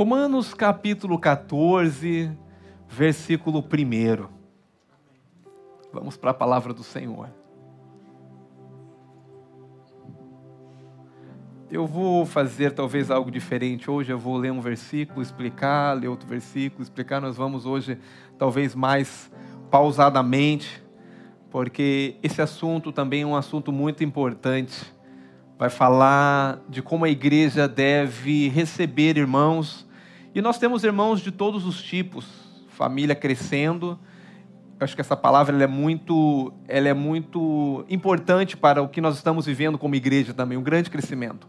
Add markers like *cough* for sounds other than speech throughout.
Romanos capítulo 14, versículo 1. Vamos para a palavra do Senhor. Eu vou fazer talvez algo diferente hoje. Eu vou ler um versículo, explicar, ler outro versículo, explicar. Nós vamos hoje talvez mais pausadamente, porque esse assunto também é um assunto muito importante. Vai falar de como a igreja deve receber irmãos e nós temos irmãos de todos os tipos, família crescendo. Eu acho que essa palavra é muito, ela é muito importante para o que nós estamos vivendo como igreja também, um grande crescimento.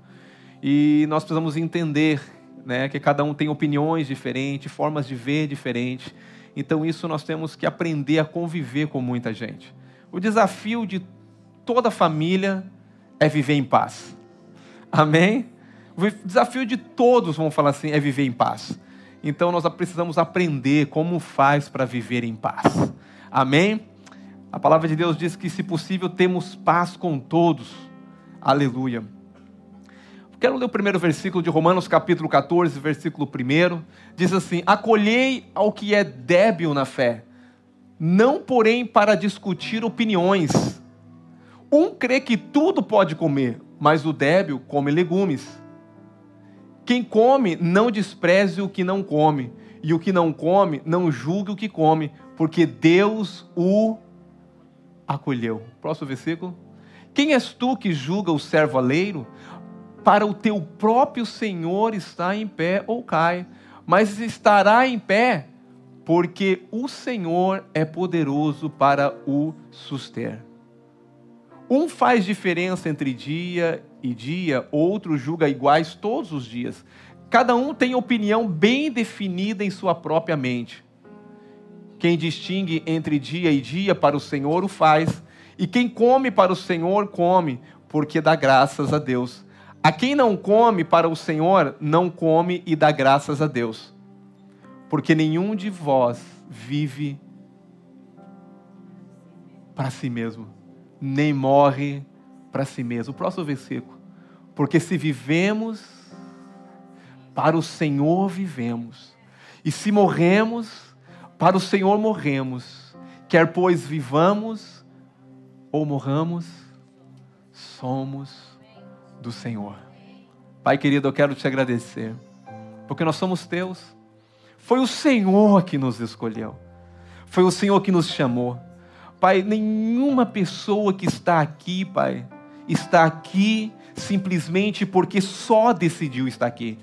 E nós precisamos entender, né, que cada um tem opiniões diferentes, formas de ver diferentes. Então isso nós temos que aprender a conviver com muita gente. O desafio de toda família é viver em paz. Amém? O desafio de todos, vamos falar assim, é viver em paz. Então nós precisamos aprender como faz para viver em paz. Amém? A palavra de Deus diz que, se possível, temos paz com todos. Aleluia. Quero ler o primeiro versículo de Romanos, capítulo 14, versículo 1. Diz assim: Acolhei ao que é débil na fé, não, porém, para discutir opiniões. Um crê que tudo pode comer, mas o débil come legumes. Quem come, não despreze o que não come, e o que não come, não julgue o que come, porque Deus o acolheu. Próximo versículo. Quem és tu que julga o servo aleiro? Para o teu próprio Senhor está em pé ou cai, mas estará em pé, porque o Senhor é poderoso para o suster. Um faz diferença entre dia e dia, outro julga iguais todos os dias. Cada um tem opinião bem definida em sua própria mente. Quem distingue entre dia e dia para o Senhor o faz, e quem come para o Senhor come, porque dá graças a Deus. A quem não come para o Senhor, não come e dá graças a Deus. Porque nenhum de vós vive para si mesmo, nem morre para si mesmo. O próximo versículo. Porque se vivemos, para o Senhor vivemos. E se morremos, para o Senhor morremos. Quer pois vivamos ou morramos, somos do Senhor. Pai querido, eu quero te agradecer, porque nós somos teus. Foi o Senhor que nos escolheu. Foi o Senhor que nos chamou. Pai, nenhuma pessoa que está aqui, Pai, está aqui simplesmente porque só decidiu estar aqui.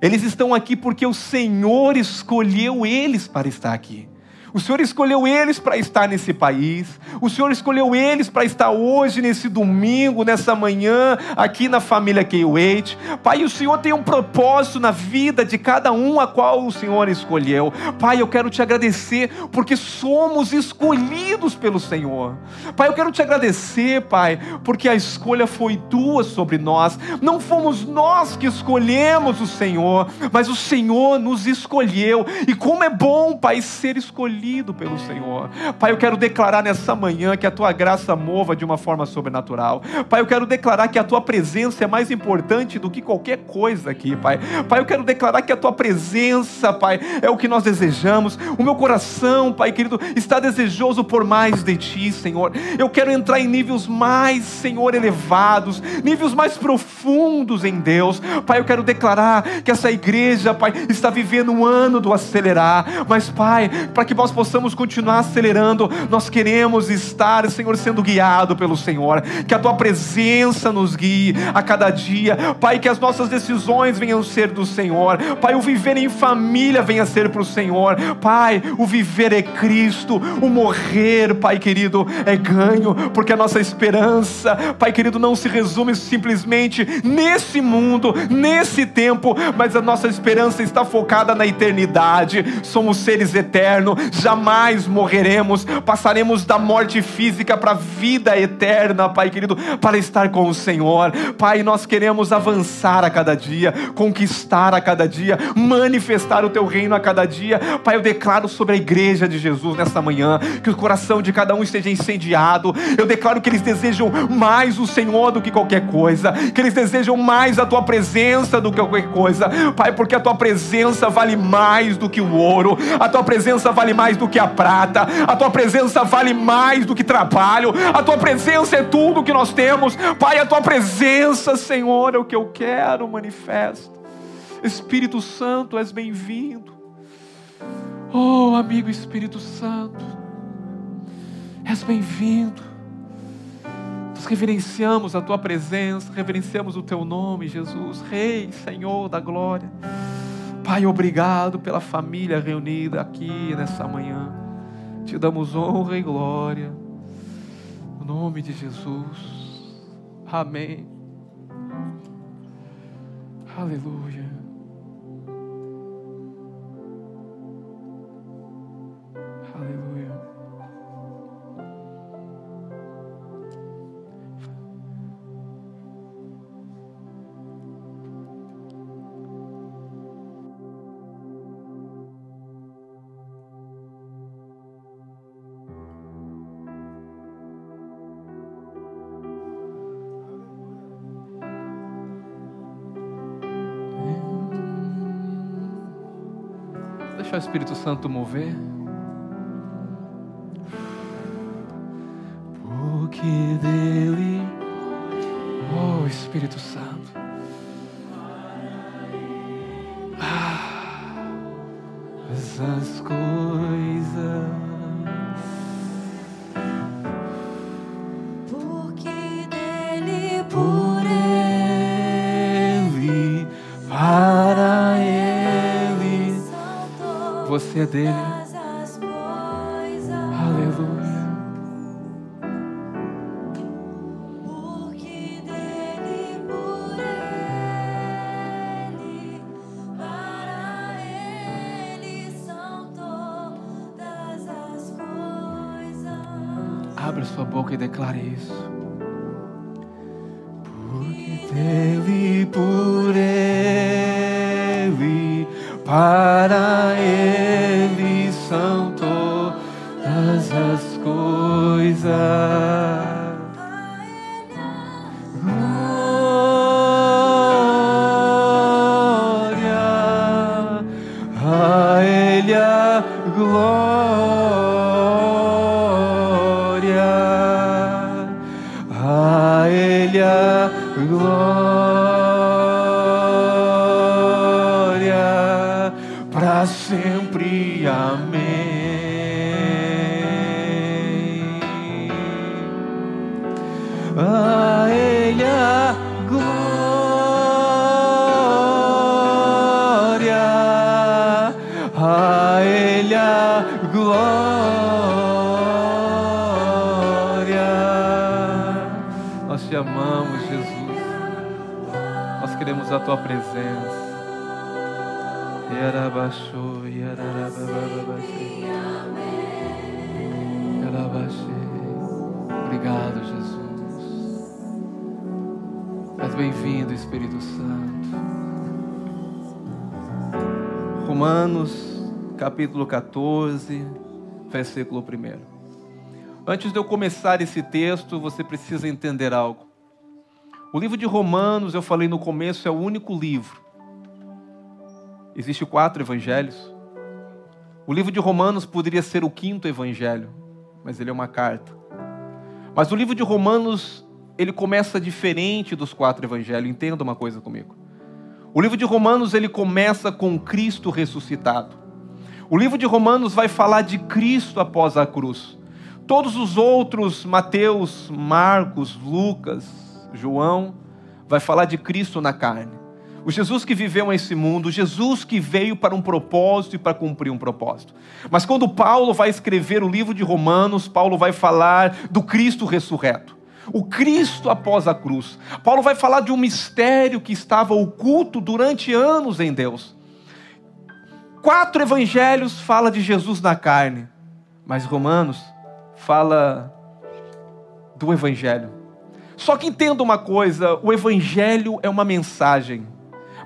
Eles estão aqui porque o Senhor escolheu eles para estar aqui. O Senhor escolheu eles para estar nesse país. O Senhor escolheu eles para estar hoje, nesse domingo, nessa manhã, aqui na família K-Wait. Pai, o Senhor tem um propósito na vida de cada um a qual o Senhor escolheu. Pai, eu quero te agradecer porque somos escolhidos pelo Senhor. Pai, eu quero te agradecer, Pai, porque a escolha foi tua sobre nós. Não fomos nós que escolhemos o Senhor, mas o Senhor nos escolheu. E como é bom, Pai, ser escolhido escolhido pelo Senhor. Pai, eu quero declarar nessa manhã que a tua graça mova de uma forma sobrenatural. Pai, eu quero declarar que a tua presença é mais importante do que qualquer coisa aqui, Pai. Pai, eu quero declarar que a tua presença, Pai, é o que nós desejamos. O meu coração, Pai querido, está desejoso por mais de ti, Senhor. Eu quero entrar em níveis mais, Senhor, elevados, níveis mais profundos em Deus. Pai, eu quero declarar que essa igreja, Pai, está vivendo um ano do acelerar. Mas, Pai, para que nós possamos continuar acelerando. Nós queremos estar, Senhor, sendo guiado pelo Senhor. Que a tua presença nos guie a cada dia. Pai, que as nossas decisões venham ser do Senhor. Pai, o viver em família venha ser para o Senhor. Pai, o viver é Cristo. O morrer, Pai querido, é ganho. Porque a nossa esperança, Pai querido, não se resume simplesmente nesse mundo, nesse tempo, mas a nossa esperança está focada na eternidade. Somos seres eternos jamais morreremos, passaremos da morte física para a vida eterna, Pai querido, para estar com o Senhor. Pai, nós queremos avançar a cada dia, conquistar a cada dia, manifestar o teu reino a cada dia. Pai, eu declaro sobre a igreja de Jesus nessa manhã que o coração de cada um esteja incendiado. Eu declaro que eles desejam mais o Senhor do que qualquer coisa, que eles desejam mais a tua presença do que qualquer coisa. Pai, porque a tua presença vale mais do que o ouro, a tua presença vale mais do que a prata, a tua presença vale mais do que trabalho, a tua presença é tudo que nós temos. Pai, a tua presença, Senhor, é o que eu quero, manifesta. Espírito Santo, és bem-vindo. Oh, amigo Espírito Santo, és bem-vindo. Nós reverenciamos a tua presença, reverenciamos o teu nome, Jesus, Rei, Senhor da glória. Pai, obrigado pela família reunida aqui nessa manhã. Te damos honra e glória. No nome de Jesus. Amém. Aleluia. Santo mover. Porque capítulo 14, versículo 1. Antes de eu começar esse texto, você precisa entender algo. O livro de Romanos, eu falei no começo, é o único livro. Existem quatro evangelhos. O livro de Romanos poderia ser o quinto evangelho, mas ele é uma carta. Mas o livro de Romanos, ele começa diferente dos quatro evangelhos. Entenda uma coisa comigo. O livro de Romanos, ele começa com Cristo ressuscitado. O livro de Romanos vai falar de Cristo após a cruz. Todos os outros, Mateus, Marcos, Lucas, João, vai falar de Cristo na carne. O Jesus que viveu nesse mundo, o Jesus que veio para um propósito e para cumprir um propósito. Mas quando Paulo vai escrever o livro de Romanos, Paulo vai falar do Cristo ressurreto. O Cristo após a cruz. Paulo vai falar de um mistério que estava oculto durante anos em Deus. Quatro evangelhos fala de Jesus na carne. Mas Romanos fala do Evangelho. Só que entenda uma coisa: o Evangelho é uma mensagem.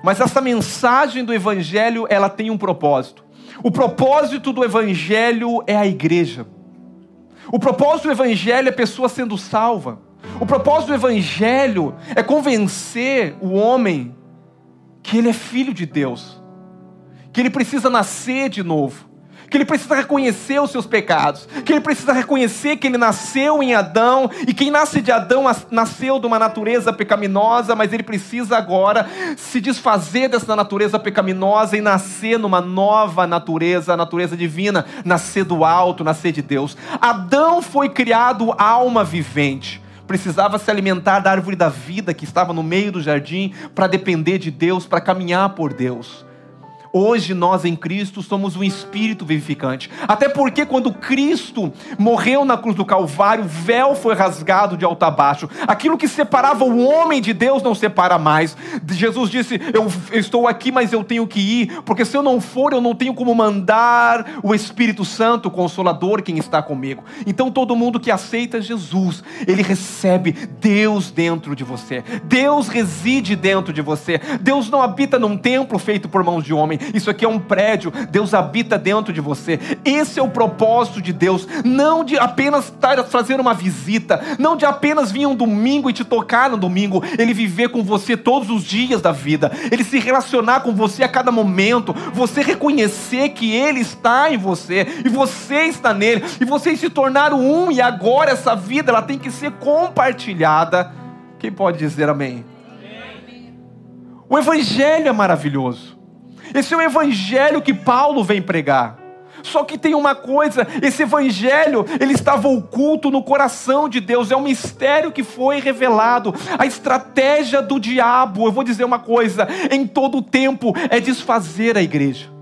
Mas essa mensagem do Evangelho, ela tem um propósito. O propósito do Evangelho é a igreja. O propósito do Evangelho é a pessoa sendo salva. O propósito do Evangelho é convencer o homem que ele é filho de Deus, que ele precisa nascer de novo, que ele precisa reconhecer os seus pecados, que ele precisa reconhecer que ele nasceu em Adão e quem nasce de Adão as- nasceu de uma natureza pecaminosa, mas ele precisa agora se desfazer dessa natureza pecaminosa e nascer numa nova natureza, a natureza divina, nascer do alto, nascer de Deus. Adão foi criado alma vivente. Precisava se alimentar da árvore da vida que estava no meio do jardim para depender de Deus, para caminhar por Deus. Hoje nós em Cristo somos um espírito vivificante. Até porque quando Cristo morreu na cruz do Calvário, o véu foi rasgado de alto a baixo. Aquilo que separava o homem de Deus não separa mais. Jesus disse: Eu estou aqui, mas eu tenho que ir, porque se eu não for, eu não tenho como mandar o Espírito Santo, o Consolador, quem está comigo. Então todo mundo que aceita Jesus, ele recebe Deus dentro de você. Deus reside dentro de você. Deus não habita num templo feito por mãos de homem. Isso aqui é um prédio. Deus habita dentro de você. Esse é o propósito de Deus. Não de apenas fazendo uma visita. Não de apenas vir um domingo e te tocar no domingo. Ele viver com você todos os dias da vida. Ele se relacionar com você a cada momento. Você reconhecer que Ele está em você. E você está nele. E vocês se tornaram um. E agora essa vida ela tem que ser compartilhada. Quem pode dizer amém? O Evangelho é maravilhoso. Esse é o Evangelho que Paulo vem pregar. Só que tem uma coisa, esse evangelho, ele estava oculto no coração de Deus, é um mistério que foi revelado. A estratégia do diabo, eu vou dizer uma coisa, em todo tempo é desfazer a igreja.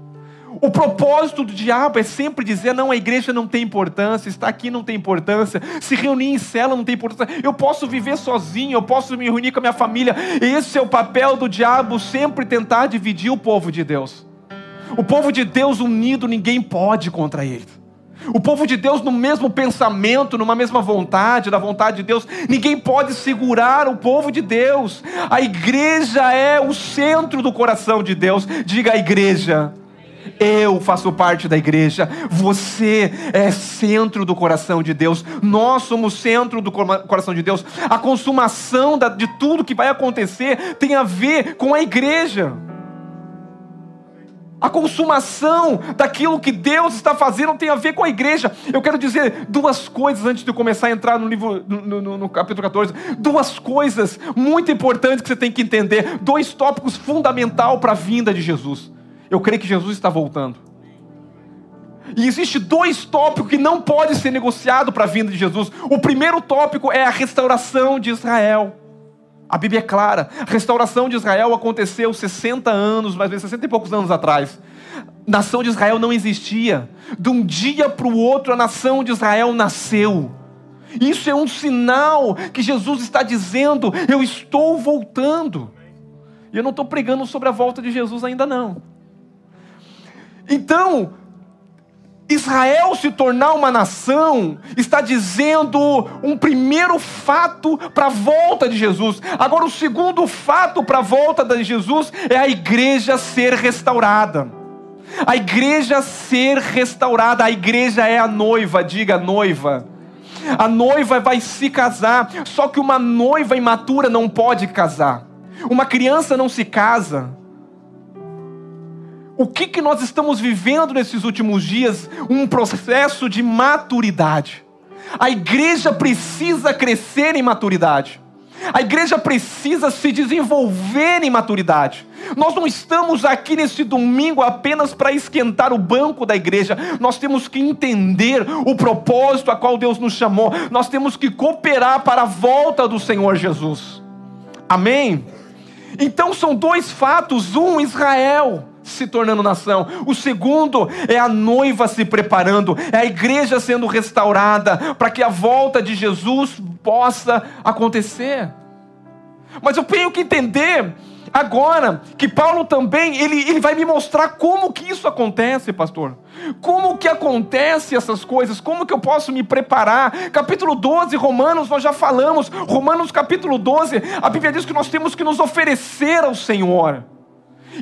O propósito do diabo é sempre dizer: não, a igreja não tem importância, estar aqui não tem importância, se reunir em cela não tem importância, eu posso viver sozinho, eu posso me reunir com a minha família. Esse é o papel do diabo, sempre tentar dividir o povo de Deus. O povo de Deus unido, ninguém pode contra ele. O povo de Deus no mesmo pensamento, numa mesma vontade, na vontade de Deus, ninguém pode segurar o povo de Deus. A igreja é o centro do coração de Deus. Diga a igreja. Eu faço parte da igreja, você é centro do coração de Deus, nós somos centro do coração de Deus. A consumação de tudo que vai acontecer tem a ver com a igreja. A consumação daquilo que Deus está fazendo tem a ver com a igreja. Eu quero dizer duas coisas antes de eu começar a entrar no livro, no, no, no, capítulo 14. Duas coisas muito importantes que você tem que entender. Dois tópicos fundamentais para a vinda de Jesus. Eu creio que Jesus está voltando. E existe dois tópicos que não pode ser negociado para a vinda de Jesus. O primeiro tópico é a restauração de Israel. A Bíblia é clara. A restauração de Israel aconteceu 60 anos, mais ou menos 60 e poucos anos atrás. Nação de Israel não existia. De um dia para o outro, a nação de Israel nasceu. Isso é um sinal que Jesus está dizendo: eu estou voltando. E eu não estou pregando sobre a volta de Jesus ainda não. Então, Israel se tornar uma nação está dizendo um primeiro fato para a volta de Jesus. Agora, o segundo fato para a volta de Jesus é a igreja ser restaurada. A igreja ser restaurada, a igreja é a noiva, diga noiva. A noiva vai se casar, só que uma noiva imatura não pode casar. Uma criança não se casa. O que, que nós estamos vivendo nesses últimos dias? Um processo de maturidade. A igreja precisa crescer em maturidade. A igreja precisa se desenvolver em maturidade. Nós não estamos aqui nesse domingo apenas para esquentar o banco da igreja. Nós temos que entender o propósito a qual Deus nos chamou. Nós temos que cooperar para a volta do Senhor Jesus. Amém? Então são dois fatos: um, Israel se tornando nação. O segundo é a noiva se preparando, é a igreja sendo restaurada para que a volta de Jesus possa acontecer. Mas eu tenho que entender agora que Paulo também, ele, ele vai me mostrar como que isso acontece, pastor. Como que acontece essas coisas? Como que eu posso me preparar? Capítulo 12, Romanos, nós já falamos. Romanos capítulo 12, a Bíblia diz que nós temos que nos oferecer ao Senhor.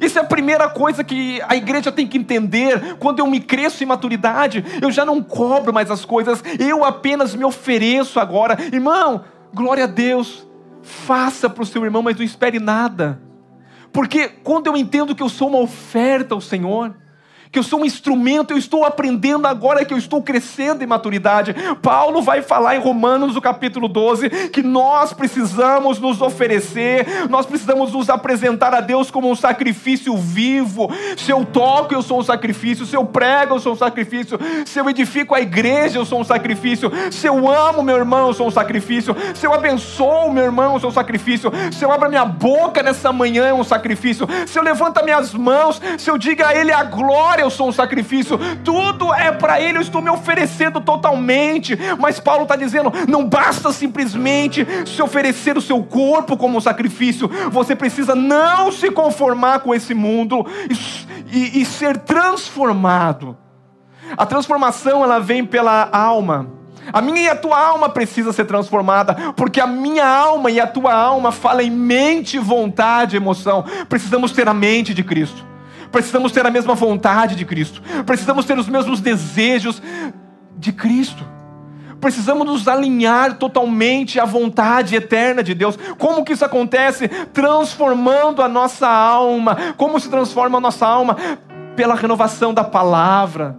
Isso é a primeira coisa que a igreja tem que entender. Quando eu me cresço em maturidade, eu já não cobro mais as coisas, eu apenas me ofereço agora. Irmão, glória a Deus, faça para o seu irmão, mas não espere nada. Porque quando eu entendo que eu sou uma oferta ao Senhor, que eu sou um instrumento, eu estou aprendendo agora que eu estou crescendo em maturidade. Paulo vai falar em Romanos, no capítulo 12, que nós precisamos nos oferecer, nós precisamos nos apresentar a Deus como um sacrifício vivo. Se eu toco, eu sou um sacrifício. Se eu prego, eu sou um sacrifício. Se eu edifico a igreja, eu sou um sacrifício. Se eu amo meu irmão, eu sou um sacrifício. Se eu abençoo meu irmão, eu sou um sacrifício. Se eu abro a minha boca nessa manhã, é um sacrifício. Se eu levanto as minhas mãos, se eu digo a Ele a glória, eu sou um sacrifício, tudo é para Ele, eu estou me oferecendo totalmente. Mas Paulo está dizendo: não basta simplesmente se oferecer o seu corpo como sacrifício, você precisa não se conformar com esse mundo e, e, e ser transformado. A transformação ela vem pela alma. A minha e a tua alma precisa ser transformada, porque a minha alma e a tua alma falam em mente, vontade, emoção. Precisamos ter a mente de Cristo precisamos ter a mesma vontade de Cristo, precisamos ter os mesmos desejos de Cristo. Precisamos nos alinhar totalmente à vontade eterna de Deus. Como que isso acontece? Transformando a nossa alma. Como se transforma a nossa alma? Pela renovação da palavra,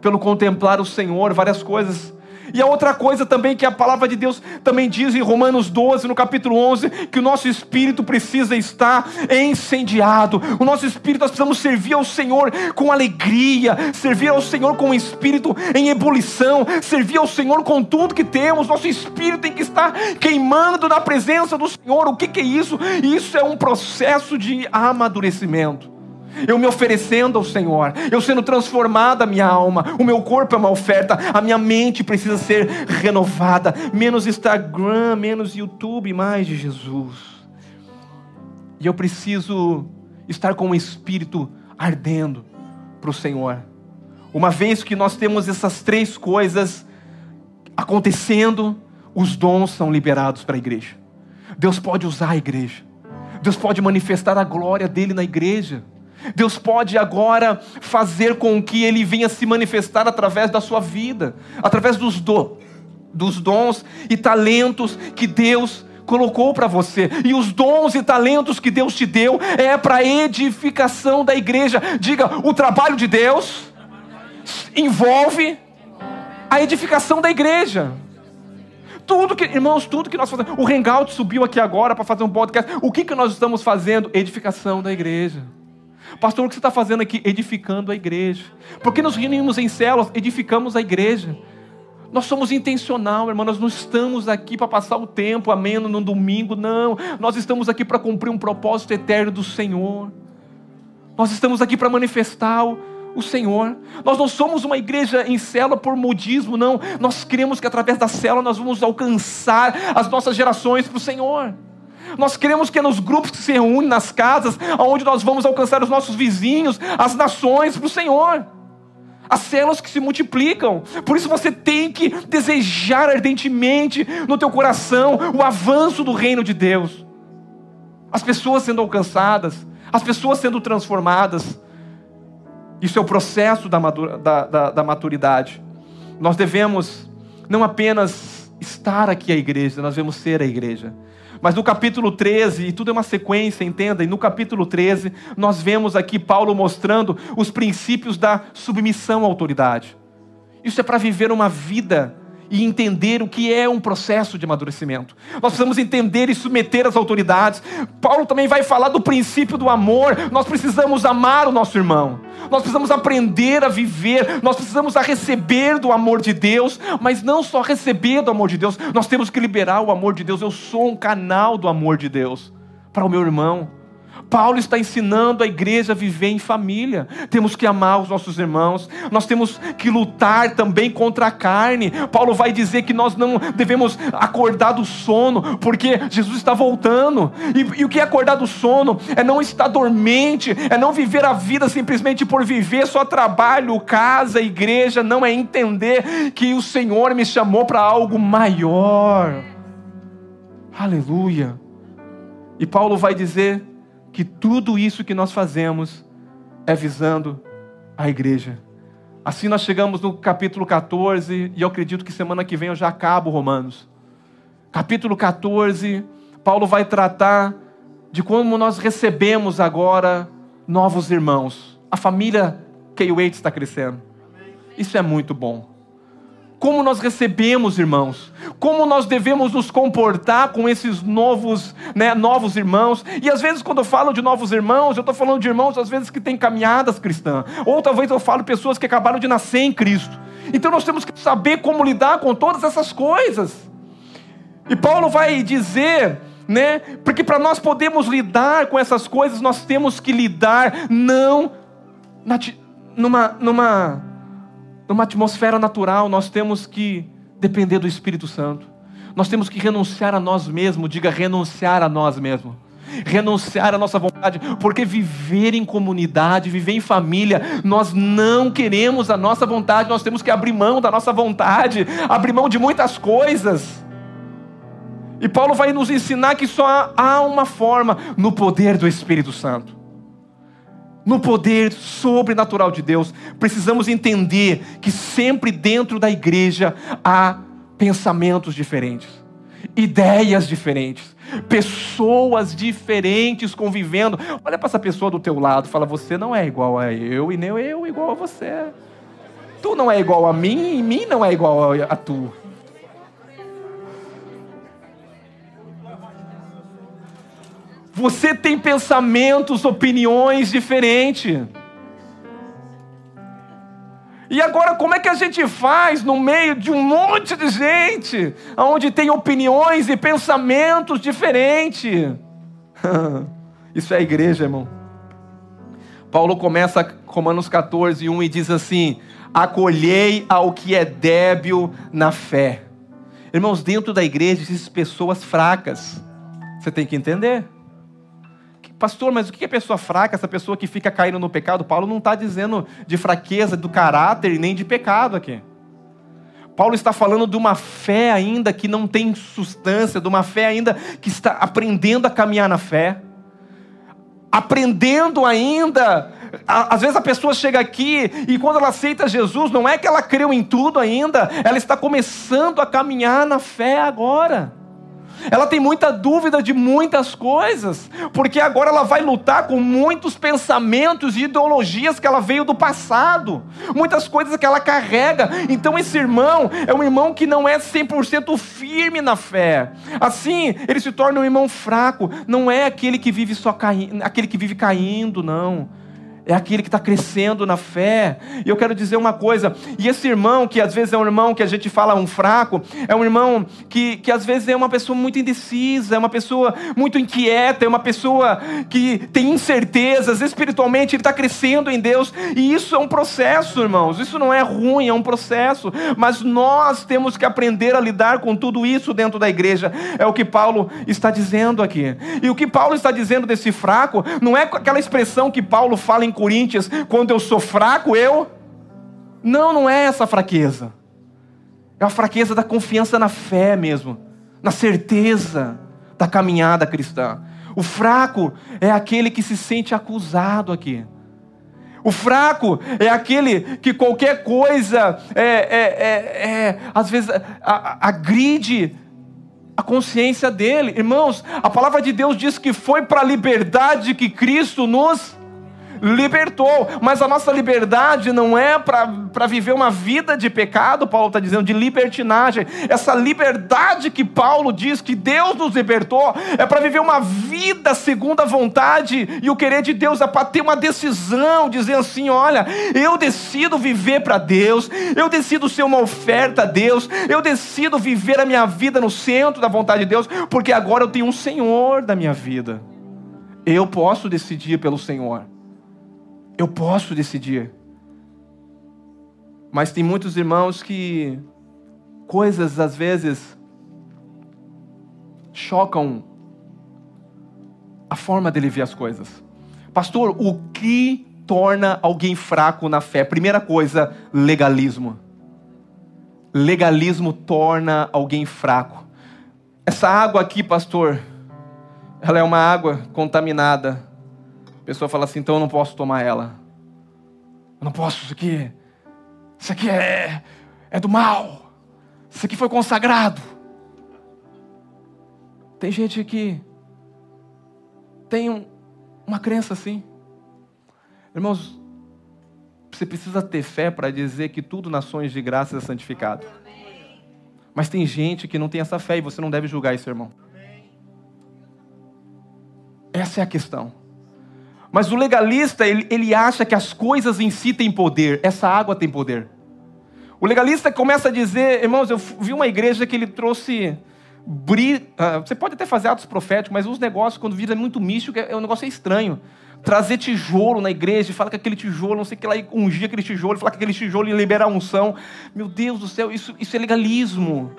pelo contemplar o Senhor, várias coisas e a outra coisa também que a palavra de Deus também diz em Romanos 12, no capítulo 11, que o nosso espírito precisa estar incendiado. O nosso espírito nós precisamos servir ao Senhor com alegria, servir ao Senhor com o espírito em ebulição, servir ao Senhor com tudo que temos. Nosso espírito tem que estar queimando na presença do Senhor. O que, que é isso? Isso é um processo de amadurecimento eu me oferecendo ao Senhor, eu sendo transformada a minha alma, o meu corpo é uma oferta, a minha mente precisa ser renovada, menos Instagram, menos YouTube, mais de Jesus. E eu preciso estar com o espírito ardendo para o Senhor. Uma vez que nós temos essas três coisas acontecendo, os dons são liberados para a igreja. Deus pode usar a igreja. Deus pode manifestar a glória dele na igreja. Deus pode agora fazer com que Ele venha se manifestar através da sua vida, através dos, do, dos dons e talentos que Deus colocou para você. E os dons e talentos que Deus te deu é para edificação da igreja. Diga, o trabalho de Deus envolve a edificação da igreja. Tudo que, irmãos, tudo que nós fazemos. O Hangout subiu aqui agora para fazer um podcast. O que, que nós estamos fazendo? Edificação da igreja. Pastor, o que você está fazendo aqui? Edificando a igreja. Porque nos reunimos em células, edificamos a igreja. Nós somos intencional, irmão. Nós não estamos aqui para passar o tempo ameno no domingo, não. Nós estamos aqui para cumprir um propósito eterno do Senhor. Nós estamos aqui para manifestar o, o Senhor. Nós não somos uma igreja em célula por modismo, não. Nós cremos que através da célula nós vamos alcançar as nossas gerações para o Senhor. Nós queremos que é nos grupos que se reúnem, nas casas, onde nós vamos alcançar os nossos vizinhos, as nações para o Senhor. As células que se multiplicam. Por isso você tem que desejar ardentemente no teu coração o avanço do reino de Deus. As pessoas sendo alcançadas, as pessoas sendo transformadas. Isso é o processo da, da, da, da maturidade. Nós devemos não apenas estar aqui a igreja, nós devemos ser a igreja. Mas no capítulo 13, e tudo é uma sequência, entenda, e no capítulo 13, nós vemos aqui Paulo mostrando os princípios da submissão à autoridade. Isso é para viver uma vida e entender o que é um processo de amadurecimento. Nós precisamos entender e submeter as autoridades. Paulo também vai falar do princípio do amor. Nós precisamos amar o nosso irmão. Nós precisamos aprender a viver, nós precisamos a receber do amor de Deus, mas não só receber do amor de Deus, nós temos que liberar o amor de Deus. Eu sou um canal do amor de Deus para o meu irmão. Paulo está ensinando a igreja a viver em família. Temos que amar os nossos irmãos, nós temos que lutar também contra a carne. Paulo vai dizer que nós não devemos acordar do sono, porque Jesus está voltando. E, e o que é acordar do sono? É não estar dormente, é não viver a vida simplesmente por viver, só trabalho, casa, igreja. Não é entender que o Senhor me chamou para algo maior. Aleluia. E Paulo vai dizer que tudo isso que nós fazemos é visando a igreja. Assim nós chegamos no capítulo 14, e eu acredito que semana que vem eu já acabo Romanos. Capítulo 14, Paulo vai tratar de como nós recebemos agora novos irmãos. A família K-Wait está crescendo. Isso é muito bom como nós recebemos irmãos, como nós devemos nos comportar com esses novos, né, novos irmãos. E às vezes, quando eu falo de novos irmãos, eu estou falando de irmãos, às vezes, que têm caminhadas cristãs, ou talvez eu falo pessoas que acabaram de nascer em Cristo. Então nós temos que saber como lidar com todas essas coisas. E Paulo vai dizer né? Porque para nós podermos lidar com essas coisas, nós temos que lidar não na, numa, numa numa atmosfera natural, nós temos que depender do Espírito Santo. Nós temos que renunciar a nós mesmos, diga renunciar a nós mesmos. Renunciar à nossa vontade, porque viver em comunidade, viver em família, nós não queremos a nossa vontade, nós temos que abrir mão da nossa vontade, abrir mão de muitas coisas. E Paulo vai nos ensinar que só há uma forma no poder do Espírito Santo no poder sobrenatural de Deus, precisamos entender que sempre dentro da igreja há pensamentos diferentes, ideias diferentes, pessoas diferentes convivendo. Olha para essa pessoa do teu lado, fala: você não é igual a eu e nem eu igual a você. Tu não é igual a mim e mim não é igual a, a tu. Você tem pensamentos, opiniões diferentes. E agora, como é que a gente faz no meio de um monte de gente, onde tem opiniões e pensamentos diferentes? *laughs* Isso é igreja, irmão. Paulo começa Romanos 14, 1 e diz assim: Acolhei ao que é débil na fé. Irmãos, dentro da igreja existem pessoas fracas. Você tem que entender. Pastor, mas o que é pessoa fraca, essa pessoa que fica caindo no pecado? Paulo não está dizendo de fraqueza do caráter nem de pecado aqui. Paulo está falando de uma fé ainda que não tem substância, de uma fé ainda que está aprendendo a caminhar na fé, aprendendo ainda. Às vezes a pessoa chega aqui e quando ela aceita Jesus, não é que ela creu em tudo ainda, ela está começando a caminhar na fé agora. Ela tem muita dúvida de muitas coisas, porque agora ela vai lutar com muitos pensamentos e ideologias que ela veio do passado, muitas coisas que ela carrega. Então, esse irmão é um irmão que não é 100% firme na fé. Assim, ele se torna um irmão fraco, não é aquele que vive só caindo, aquele que vive caindo, não é aquele que está crescendo na fé. E eu quero dizer uma coisa: e esse irmão, que às vezes é um irmão que a gente fala um fraco, é um irmão que, que às vezes é uma pessoa muito indecisa, é uma pessoa muito inquieta, é uma pessoa que tem incertezas, espiritualmente ele está crescendo em Deus, e isso é um processo, irmãos, isso não é ruim, é um processo, mas nós temos que aprender a lidar com tudo isso dentro da igreja, é o que Paulo está dizendo aqui. E o que Paulo está dizendo desse fraco, não é aquela expressão que Paulo fala em Coríntios, quando eu sou fraco, eu. Não, não é essa fraqueza. É a fraqueza da confiança na fé mesmo, na certeza da caminhada cristã. O fraco é aquele que se sente acusado aqui. O fraco é aquele que qualquer coisa, é, é, é, é às vezes, agride a consciência dele. Irmãos, a palavra de Deus diz que foi para a liberdade que Cristo nos libertou. Mas a nossa liberdade não é para viver uma vida de pecado, Paulo está dizendo, de libertinagem. Essa liberdade que Paulo diz que Deus nos libertou é para viver uma vida segundo a vontade e o querer de Deus, é para ter uma decisão, dizer assim: olha, eu decido viver para Deus, eu decido ser uma oferta a Deus, eu decido viver a minha vida no centro da vontade de Deus, porque agora eu tenho um Senhor da minha vida. Eu posso decidir pelo Senhor. Eu posso decidir. Mas tem muitos irmãos que coisas às vezes chocam a forma dele ver as coisas. Pastor, o que torna alguém fraco na fé? Primeira coisa, legalismo. Legalismo torna alguém fraco. Essa água aqui, pastor, ela é uma água contaminada. A pessoa fala assim, então eu não posso tomar ela. Eu não posso, isso aqui. Isso aqui é, é do mal. Isso aqui foi consagrado. Tem gente que tem um, uma crença assim. Irmãos, você precisa ter fé para dizer que tudo sonhos de graça é santificado. Mas tem gente que não tem essa fé e você não deve julgar esse irmão. Essa é a questão. Mas o legalista, ele, ele acha que as coisas em si têm poder. Essa água tem poder. O legalista começa a dizer, irmãos, eu vi uma igreja que ele trouxe. Bri... ah, você pode até fazer atos proféticos, mas os negócios, quando vira muito místico, é, um negócio é estranho. Trazer tijolo na igreja, falar que aquele tijolo, não sei o que lá, ungir aquele tijolo, falar que aquele tijolo ia liberar unção. Meu Deus do céu, isso, isso é legalismo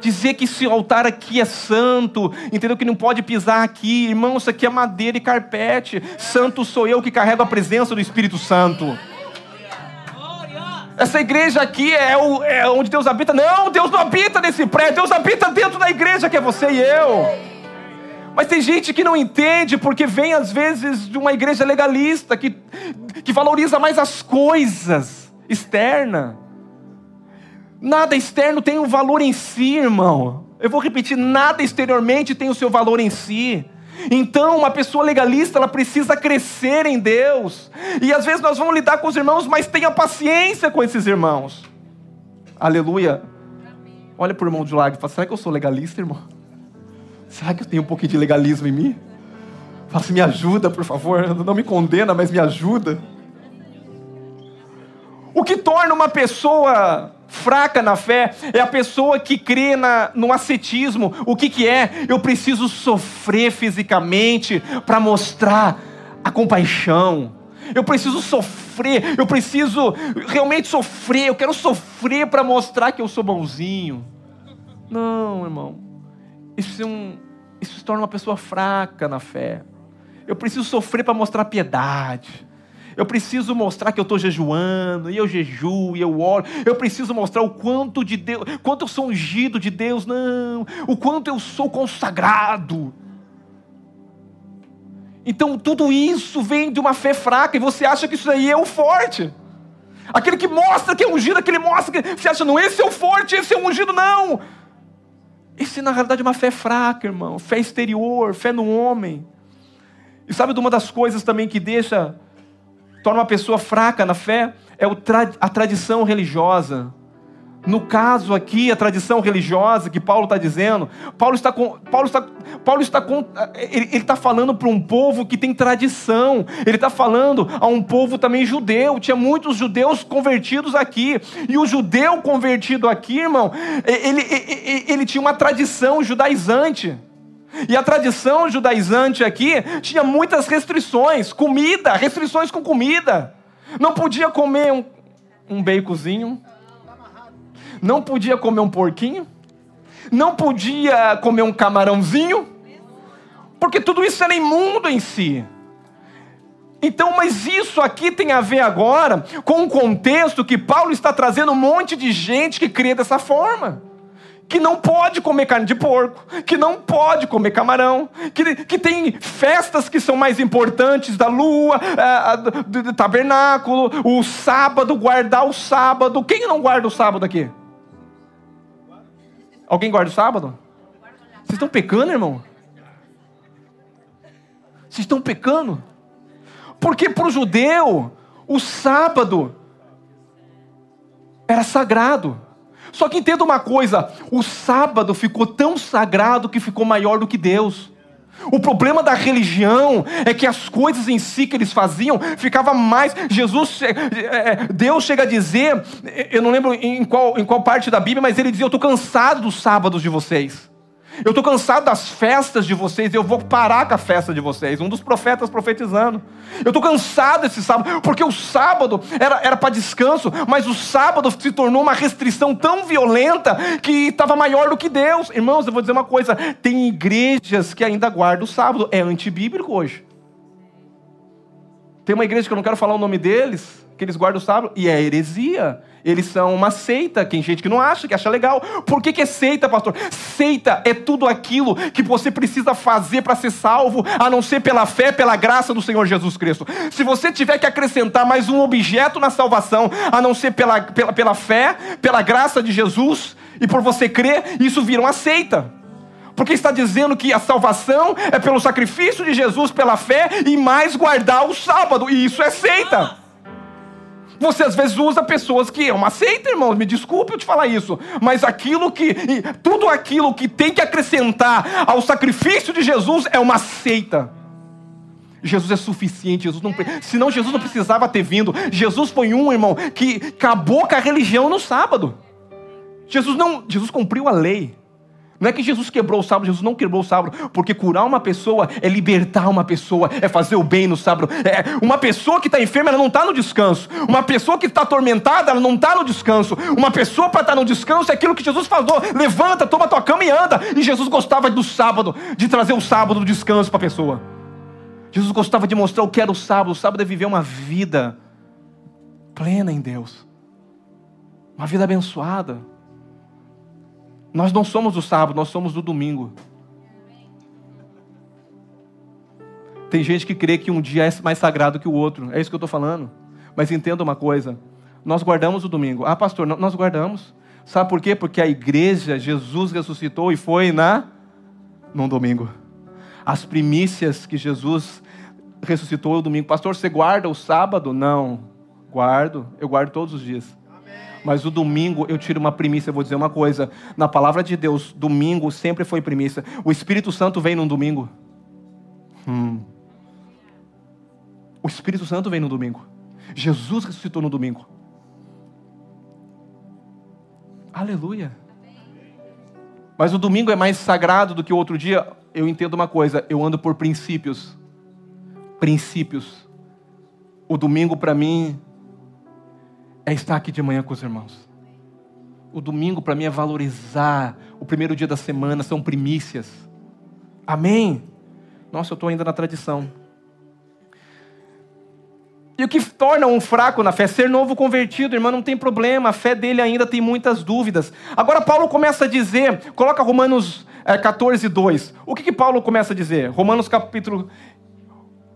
dizer que esse altar aqui é santo, entendeu? Que não pode pisar aqui, irmão, isso aqui é madeira e carpete. Santo sou eu que carrego a presença do Espírito Santo. Essa igreja aqui é, o, é onde Deus habita. Não, Deus não habita nesse prédio, Deus habita dentro da igreja que é você e eu. Mas tem gente que não entende porque vem às vezes de uma igreja legalista que, que valoriza mais as coisas externas. Nada externo tem um valor em si, irmão. Eu vou repetir: nada exteriormente tem o seu valor em si. Então, uma pessoa legalista, ela precisa crescer em Deus. E às vezes nós vamos lidar com os irmãos, mas tenha paciência com esses irmãos. Aleluia. Olha para o irmão de lado e fala: será que eu sou legalista, irmão? Será que eu tenho um pouquinho de legalismo em mim? Fala assim, me ajuda, por favor. Não me condena, mas me ajuda. O que torna uma pessoa fraca na fé é a pessoa que crê na, no ascetismo. O que, que é? Eu preciso sofrer fisicamente para mostrar a compaixão. Eu preciso sofrer, eu preciso realmente sofrer, eu quero sofrer para mostrar que eu sou bonzinho. Não, irmão. Isso, é um, isso se torna uma pessoa fraca na fé. Eu preciso sofrer para mostrar piedade. Eu preciso mostrar que eu estou jejuando, e eu jejuo, e eu oro. Eu preciso mostrar o quanto de Deus, quanto eu sou ungido de Deus, não, o quanto eu sou consagrado. Então tudo isso vem de uma fé fraca e você acha que isso aí é o forte. Aquele que mostra que é ungido, aquele mostra que você acha, não, esse é o forte, esse é o ungido, não. Esse na realidade é uma fé fraca, irmão, fé exterior, fé no homem. E sabe de uma das coisas também que deixa torna uma pessoa fraca na fé é a tradição religiosa. No caso aqui, a tradição religiosa que Paulo está dizendo, Paulo está com, Paulo está, Paulo está com, ele, ele está falando para um povo que tem tradição. Ele está falando a um povo também judeu. Tinha muitos judeus convertidos aqui e o judeu convertido aqui, irmão, ele, ele, ele tinha uma tradição judaizante. E a tradição judaizante aqui tinha muitas restrições, comida, restrições com comida. Não podia comer um, um baconzinho, não podia comer um porquinho, não podia comer um camarãozinho, porque tudo isso era imundo em si. Então, mas isso aqui tem a ver agora com o contexto que Paulo está trazendo um monte de gente que crê dessa forma que não pode comer carne de porco, que não pode comer camarão, que, que tem festas que são mais importantes da lua, é, do, do tabernáculo, o sábado, guardar o sábado. Quem não guarda o sábado aqui? Alguém guarda o sábado? Vocês estão pecando, irmão? Vocês estão pecando? Porque para o judeu, o sábado era sagrado. Só que entenda uma coisa: o sábado ficou tão sagrado que ficou maior do que Deus. O problema da religião é que as coisas em si que eles faziam ficava mais. Jesus, é, é, Deus chega a dizer, eu não lembro em qual, em qual parte da Bíblia, mas ele dizia: Eu estou cansado dos sábados de vocês. Eu estou cansado das festas de vocês, eu vou parar com a festa de vocês. Um dos profetas profetizando. Eu estou cansado desse sábado, porque o sábado era, era para descanso, mas o sábado se tornou uma restrição tão violenta que estava maior do que Deus. Irmãos, eu vou dizer uma coisa: tem igrejas que ainda guardam o sábado, é antibíblico hoje. Tem uma igreja que eu não quero falar o nome deles, que eles guardam o sábado, e é heresia. Eles são uma seita, tem gente que não acha, que acha legal. Por que, que é seita, pastor? Seita é tudo aquilo que você precisa fazer para ser salvo, a não ser pela fé, pela graça do Senhor Jesus Cristo. Se você tiver que acrescentar mais um objeto na salvação, a não ser pela, pela, pela fé, pela graça de Jesus, e por você crer, isso vira uma seita. Porque está dizendo que a salvação é pelo sacrifício de Jesus, pela fé, e mais guardar o sábado, e isso é seita. Você às vezes usa pessoas que é uma seita, irmãos, me desculpe eu te falar isso, mas aquilo que, tudo aquilo que tem que acrescentar ao sacrifício de Jesus é uma seita. Jesus é suficiente, Jesus não, senão Jesus não precisava ter vindo. Jesus foi um, irmão, que acabou com a religião no sábado. Jesus não, Jesus cumpriu a lei. Não é que Jesus quebrou o sábado, Jesus não quebrou o sábado, porque curar uma pessoa é libertar uma pessoa, é fazer o bem no sábado. É, uma pessoa que está enferma, ela não está no descanso. Uma pessoa que está atormentada, ela não está no descanso. Uma pessoa para estar tá no descanso é aquilo que Jesus falou: levanta, toma tua cama e anda. E Jesus gostava do sábado, de trazer o sábado do descanso para a pessoa. Jesus gostava de mostrar o que era o sábado. O sábado é viver uma vida plena em Deus, uma vida abençoada. Nós não somos do sábado, nós somos do domingo. Tem gente que crê que um dia é mais sagrado que o outro. É isso que eu estou falando. Mas entenda uma coisa: nós guardamos o domingo. Ah, pastor, nós guardamos. Sabe por quê? Porque a igreja, Jesus ressuscitou e foi na num domingo. As primícias que Jesus ressuscitou no domingo. Pastor, você guarda o sábado? Não. Guardo. Eu guardo todos os dias. Mas o domingo eu tiro uma primícia. Eu vou dizer uma coisa: na palavra de Deus, domingo sempre foi primícia. O Espírito Santo vem num domingo. Hum. O Espírito Santo vem no domingo. Jesus ressuscitou no domingo. Aleluia. Mas o domingo é mais sagrado do que o outro dia. Eu entendo uma coisa: eu ando por princípios. Princípios. O domingo para mim é estar aqui de manhã com os irmãos. O domingo para mim é valorizar. O primeiro dia da semana são primícias. Amém? Nossa, eu estou ainda na tradição. E o que torna um fraco na fé? Ser novo convertido, irmão, não tem problema. A fé dele ainda tem muitas dúvidas. Agora, Paulo começa a dizer, coloca Romanos é, 14, 2. O que, que Paulo começa a dizer? Romanos capítulo.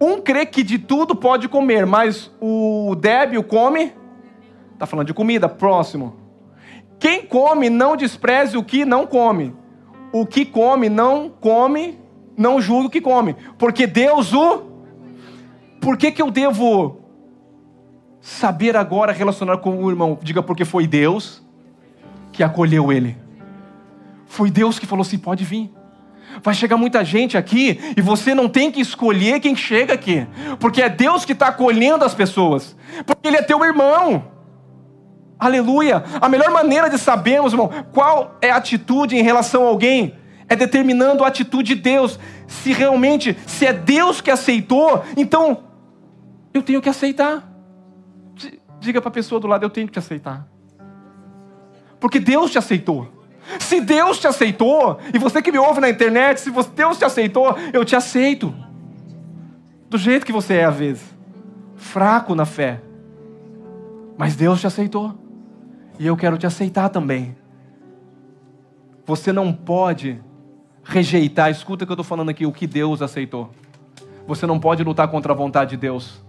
Um crê que de tudo pode comer, mas o débil come Está falando de comida, próximo. Quem come, não despreze o que não come. O que come, não come, não julgue o que come. Porque Deus o. Por que, que eu devo saber agora relacionar com o irmão? Diga porque foi Deus que acolheu ele. Foi Deus que falou assim: pode vir. Vai chegar muita gente aqui e você não tem que escolher quem chega aqui, porque é Deus que está acolhendo as pessoas, porque Ele é teu irmão. Aleluia! A melhor maneira de sabermos, irmão, qual é a atitude em relação a alguém é determinando a atitude de Deus. Se realmente, se é Deus que aceitou, então eu tenho que aceitar. Diga para a pessoa do lado, eu tenho que aceitar. Porque Deus te aceitou. Se Deus te aceitou, e você que me ouve na internet, se Deus te aceitou, eu te aceito. Do jeito que você é às vezes. Fraco na fé. Mas Deus te aceitou. E eu quero te aceitar também. Você não pode rejeitar, escuta o que eu estou falando aqui, o que Deus aceitou. Você não pode lutar contra a vontade de Deus.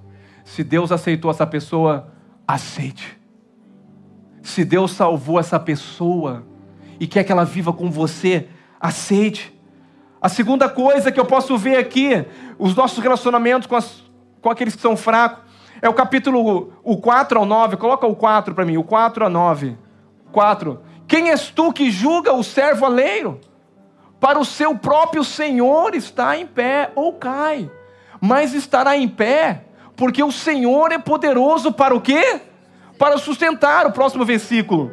Se Deus aceitou essa pessoa, aceite. Se Deus salvou essa pessoa e quer que ela viva com você, aceite. A segunda coisa que eu posso ver aqui, os nossos relacionamentos com, as, com aqueles que são fracos. É o capítulo o 4 ao 9. Coloca o 4 para mim, o 4 a 9. 4. Quem és tu que julga o servo alheiro? Para o seu próprio Senhor está em pé ou cai, mas estará em pé, porque o Senhor é poderoso para o quê? Para sustentar o próximo versículo.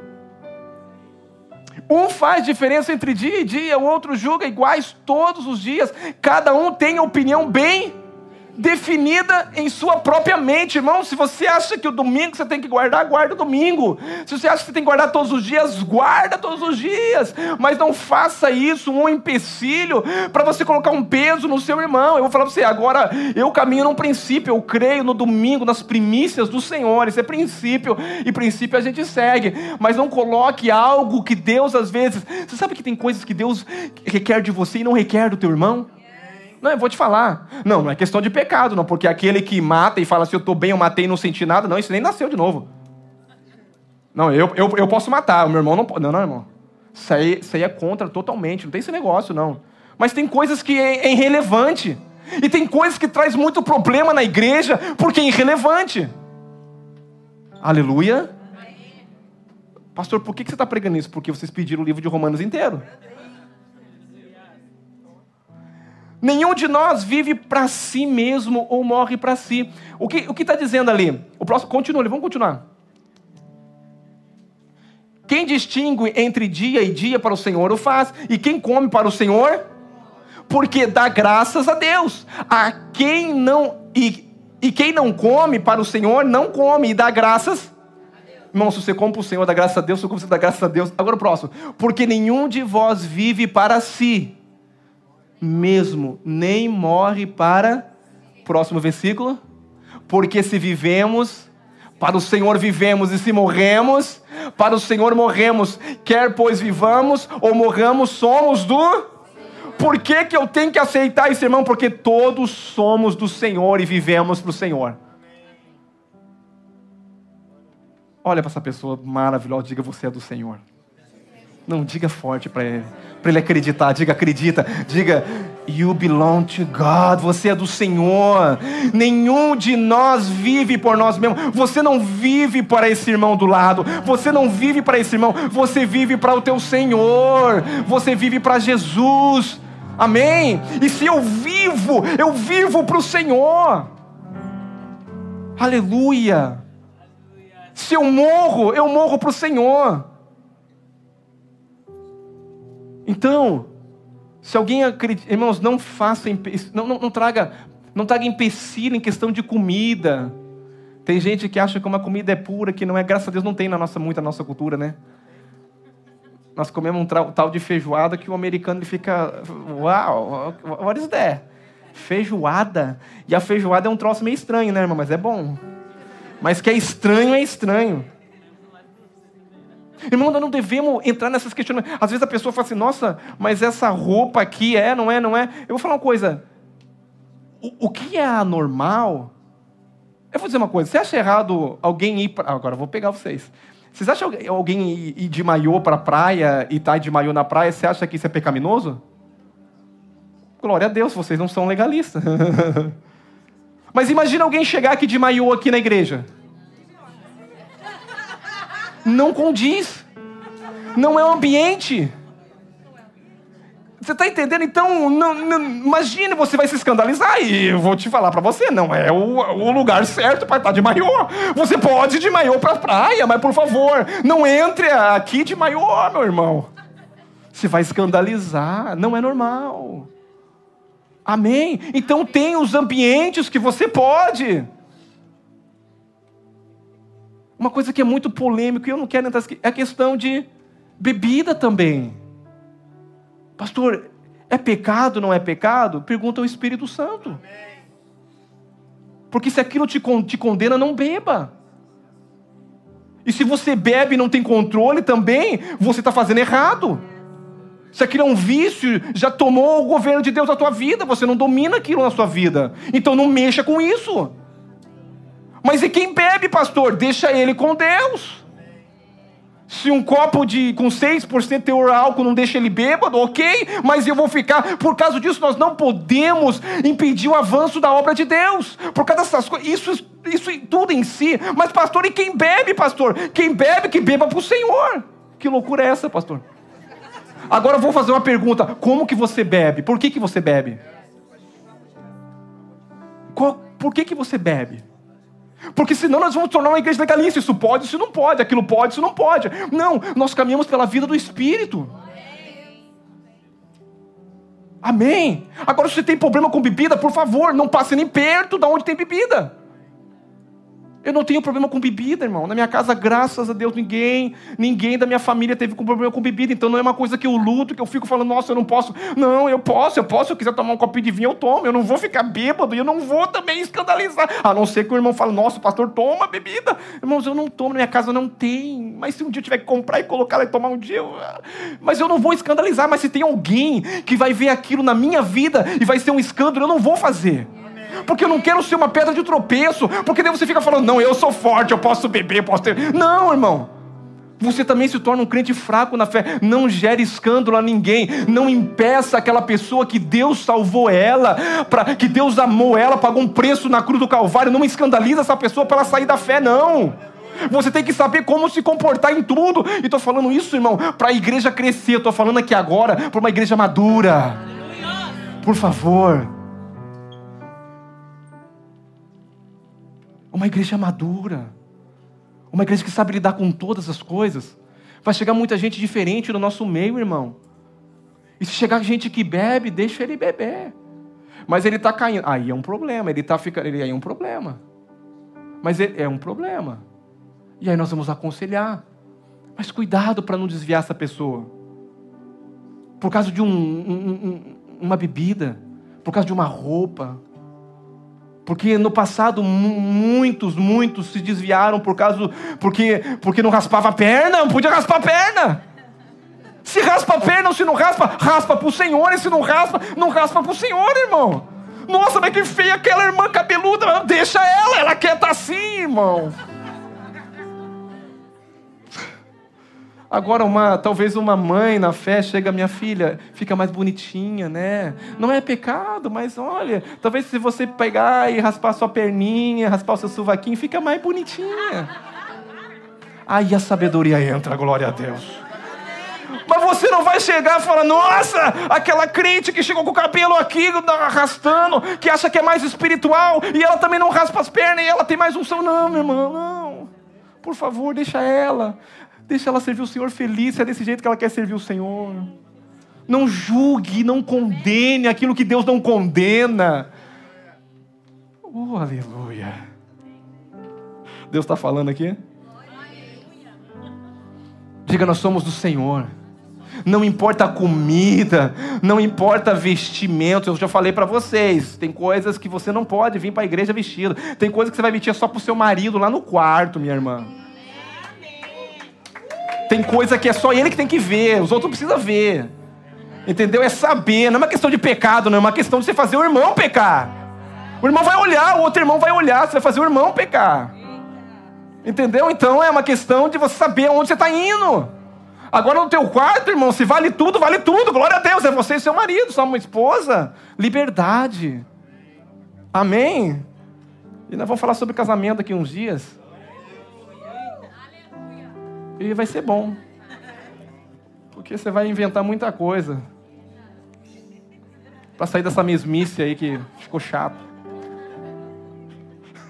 Um faz diferença entre dia e dia, o outro julga iguais todos os dias. Cada um tem a opinião bem definida em sua própria mente, irmão. Se você acha que o domingo você tem que guardar, guarda o domingo. Se você acha que você tem que guardar todos os dias, guarda todos os dias. Mas não faça isso um empecilho para você colocar um peso no seu irmão. Eu vou falar para você, agora eu caminho num princípio, eu creio no domingo, nas primícias do Senhor. Isso é princípio, e princípio a gente segue. Mas não coloque algo que Deus às vezes. Você sabe que tem coisas que Deus requer de você e não requer do teu irmão? Não, eu vou te falar. Não, não é questão de pecado, não, porque aquele que mata e fala assim, eu estou bem, eu matei e não senti nada, não, isso nem nasceu de novo. Não, eu, eu, eu posso matar, o meu irmão não pode. Não, não, irmão. Isso aí, isso aí é contra totalmente, não tem esse negócio, não. Mas tem coisas que é, é irrelevante. E tem coisas que traz muito problema na igreja porque é irrelevante. Aleluia. Pastor, por que você está pregando isso? Porque vocês pediram o livro de Romanos inteiro. Nenhum de nós vive para si mesmo ou morre para si. O que o está dizendo ali? O próximo, continua, vamos continuar. Quem distingue entre dia e dia para o Senhor o faz, e quem come para o Senhor, porque dá graças a Deus. A quem não e, e quem não come para o Senhor não come e dá graças. Irmão, se você come para o Senhor, dá graças a Deus, se você dá graças a Deus. Agora o próximo. Porque nenhum de vós vive para si mesmo, nem morre para. Próximo versículo. Porque se vivemos, para o Senhor vivemos, e se morremos, para o Senhor morremos. Quer pois vivamos ou morramos, somos do. Por que, que eu tenho que aceitar isso, irmão? Porque todos somos do Senhor e vivemos para o Senhor. Olha para essa pessoa maravilhosa, diga: Você é do Senhor. Não, diga forte para ele. Para ele acreditar. Diga, acredita. Diga, You belong to God. Você é do Senhor. Nenhum de nós vive por nós mesmos. Você não vive para esse irmão do lado. Você não vive para esse irmão. Você vive para o teu Senhor. Você vive para Jesus. Amém? E se eu vivo, eu vivo para o Senhor. Aleluia. Se eu morro, eu morro para o Senhor. Então, se alguém acredita, irmãos, não faça, não, não, não traga, não traga empecilho em questão de comida. Tem gente que acha que uma comida é pura, que não é, graças a Deus não tem na nossa muita nossa cultura, né? Nós comemos um tal de feijoada que o americano ele fica, uau, what is that? Feijoada. E a feijoada é um troço meio estranho, né, irmão? Mas é bom. Mas que é estranho, é estranho. Irmão, nós não devemos entrar nessas questões. Às vezes a pessoa fala assim, nossa, mas essa roupa aqui é, não é, não é. Eu vou falar uma coisa. O, o que é anormal? Eu vou dizer uma coisa. Você acha errado alguém ir para. Agora eu vou pegar vocês. Vocês acham alguém ir de maiô para a praia e estar tá de maiô na praia, você acha que isso é pecaminoso? Glória a Deus, vocês não são legalistas. *laughs* Mas imagina alguém chegar aqui de maiô aqui na igreja não condiz. Não é o ambiente. Você está entendendo? Então, não, não, imagine, você vai se escandalizar e eu vou te falar para você, não é o, o lugar certo para estar de maiô. Você pode ir de maiô para a praia, mas por favor, não entre aqui de maiô, meu irmão. Você vai escandalizar, não é normal. Amém? Então tem os ambientes que você pode. Uma coisa que é muito polêmica e eu não quero entrar é a questão de bebida também. Pastor, é pecado, não é pecado? Pergunta ao Espírito Santo. Porque se aquilo te, condena, não beba. E se você bebe e não tem controle também, você está fazendo errado. Se aquilo é um vício, já tomou o governo de Deus da tua vida, você não domina aquilo na sua vida. Então não mexa com isso. Mas e quem bebe, pastor? Deixa ele com Deus. Se um copo de com 6% teor álcool não deixa ele bêbado, ok, mas eu vou ficar. Por causa disso, nós não podemos impedir o avanço da obra de Deus. Por causa dessas coisas, isso, isso tudo em si. Mas, pastor, e quem bebe, pastor? Quem bebe, que beba para o Senhor. Que loucura é essa, pastor? Agora eu vou fazer uma pergunta: como que você bebe? Por que, que você bebe? Qual, por que, que você bebe? Porque senão nós vamos tornar uma igreja legalista. Isso pode, isso não pode. Aquilo pode, isso não pode. Não, nós caminhamos pela vida do Espírito. Amém. Agora, se você tem problema com bebida, por favor, não passe nem perto da onde tem bebida. Eu não tenho problema com bebida, irmão. Na minha casa, graças a Deus, ninguém, ninguém da minha família teve problema com bebida. Então não é uma coisa que eu luto, que eu fico falando, nossa, eu não posso. Não, eu posso, eu posso. Se eu quiser tomar um copinho de vinho, eu tomo. Eu não vou ficar bêbado e eu não vou também escandalizar. A não ser que o irmão fale, nossa, pastor toma bebida. Irmãos, eu não tomo, na minha casa não tem. Mas se um dia eu tiver que comprar e colocar lá e tomar um dia, eu... mas eu não vou escandalizar. Mas se tem alguém que vai ver aquilo na minha vida e vai ser um escândalo, eu não vou fazer porque eu não quero ser uma pedra de tropeço, porque daí você fica falando, não, eu sou forte, eu posso beber, posso ter. Não, irmão. Você também se torna um crente fraco na fé. Não gere escândalo a ninguém. Não impeça aquela pessoa que Deus salvou ela, pra, que Deus amou ela, pagou um preço na cruz do Calvário. Não escandaliza essa pessoa para ela sair da fé, não. Você tem que saber como se comportar em tudo. E estou falando isso, irmão, para a igreja crescer. Estou falando aqui agora para uma igreja madura. Por favor. Uma igreja madura. Uma igreja que sabe lidar com todas as coisas. Vai chegar muita gente diferente no nosso meio, irmão. E se chegar gente que bebe, deixa ele beber. Mas ele está caindo. Aí é um problema. Ele está ficando. Aí é um problema. Mas é um problema. E aí nós vamos aconselhar. Mas cuidado para não desviar essa pessoa. Por causa de um, um, um, uma bebida. Por causa de uma roupa porque no passado muitos, muitos se desviaram por causa porque porque não raspava a perna, não podia raspar a perna. Se raspa a perna ou se não raspa, raspa para o Senhor, e se não raspa, não raspa para o Senhor, irmão. Nossa, mas que feia aquela irmã cabeluda, deixa ela, ela quer estar tá assim, irmão. Agora, uma, talvez uma mãe na fé chega, minha filha, fica mais bonitinha, né? Não é pecado, mas olha, talvez se você pegar e raspar sua perninha, raspar o seu sovaquinho, fica mais bonitinha. Aí a sabedoria entra, glória a Deus. Mas você não vai chegar e falar, nossa, aquela crente que chegou com o cabelo aqui arrastando, que acha que é mais espiritual, e ela também não raspa as pernas, e ela tem mais som. Não, meu irmão, não. Por favor, deixa ela. Deixa ela servir o Senhor feliz, se é desse jeito que ela quer servir o Senhor. Não julgue, não condene aquilo que Deus não condena. Oh, aleluia. Deus está falando aqui? Diga, nós somos do Senhor. Não importa a comida, não importa vestimento. Eu já falei para vocês, tem coisas que você não pode vir para a igreja vestido. Tem coisas que você vai vestir só para o seu marido lá no quarto, minha irmã. Tem coisa que é só ele que tem que ver, os outros não precisam ver. Entendeu? É saber, não é uma questão de pecado, não é uma questão de você fazer o irmão pecar. O irmão vai olhar, o outro irmão vai olhar, você vai fazer o irmão pecar. Entendeu? Então é uma questão de você saber onde você está indo. Agora no teu quarto, irmão, se vale tudo, vale tudo. Glória a Deus, é você e seu marido, sua esposa. Liberdade. Amém? E nós vamos falar sobre casamento daqui uns dias. E vai ser bom. Porque você vai inventar muita coisa. Para sair dessa mesmice aí que ficou chato.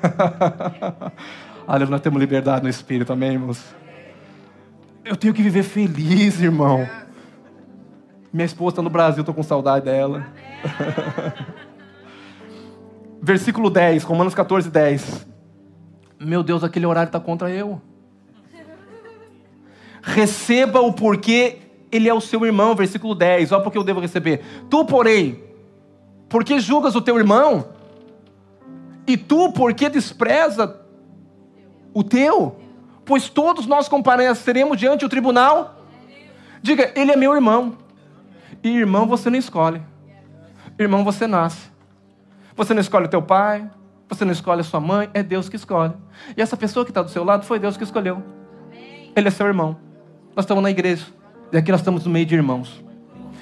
*laughs* Olha, nós temos liberdade no espírito, amém, irmãos? Eu tenho que viver feliz, irmão. Minha esposa está no Brasil, estou com saudade dela. *laughs* Versículo 10, Romanos 14, 10. Meu Deus, aquele horário está contra eu receba o porquê ele é o seu irmão, versículo 10. Olha porque eu devo receber. Tu, porém, porque julgas o teu irmão? E tu, porque despreza o teu? Pois todos nós compareceremos diante do tribunal. Diga, ele é meu irmão. E irmão você não escolhe. Irmão você nasce. Você não escolhe o teu pai, você não escolhe a sua mãe, é Deus que escolhe. E essa pessoa que está do seu lado foi Deus que escolheu. Ele é seu irmão. Nós estamos na igreja. E aqui nós estamos no meio de irmãos.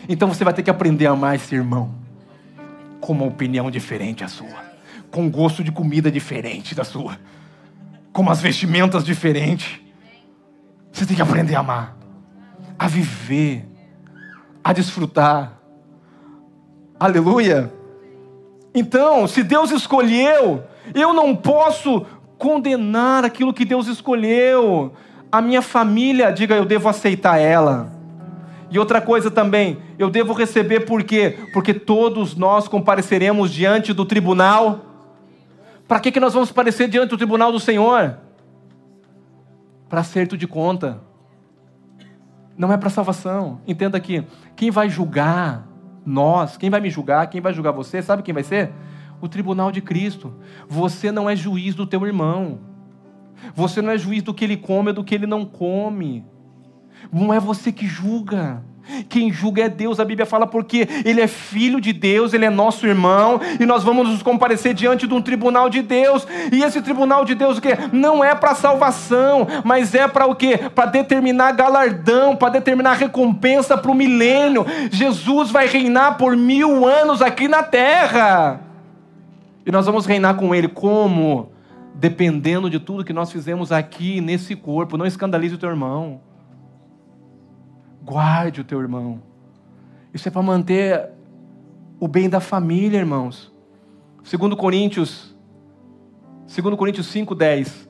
Então você vai ter que aprender a amar esse irmão. Com uma opinião diferente da sua. Com gosto de comida diferente da sua. Com umas vestimentas diferentes. Você tem que aprender a amar. A viver. A desfrutar. Aleluia. Então, se Deus escolheu, eu não posso condenar aquilo que Deus escolheu. A minha família, diga, eu devo aceitar ela. E outra coisa também, eu devo receber por quê? Porque todos nós compareceremos diante do tribunal. Para que, que nós vamos comparecer diante do tribunal do Senhor? Para acerto de conta. Não é para salvação. Entenda aqui. Quem vai julgar nós, quem vai me julgar, quem vai julgar você, sabe quem vai ser? O tribunal de Cristo. Você não é juiz do teu irmão. Você não é juiz do que ele come ou do que ele não come. Não é você que julga. Quem julga é Deus, a Bíblia fala, porque Ele é filho de Deus, Ele é nosso irmão, e nós vamos nos comparecer diante de um tribunal de Deus, e esse tribunal de Deus o quê? Não é para salvação, mas é para o quê? Para determinar galardão, para determinar recompensa para o milênio. Jesus vai reinar por mil anos aqui na terra, e nós vamos reinar com Ele como? Dependendo de tudo que nós fizemos aqui nesse corpo, não escandalize o teu irmão. Guarde o teu irmão. Isso é para manter o bem da família, irmãos. Segundo Coríntios, segundo Coríntios 5:10.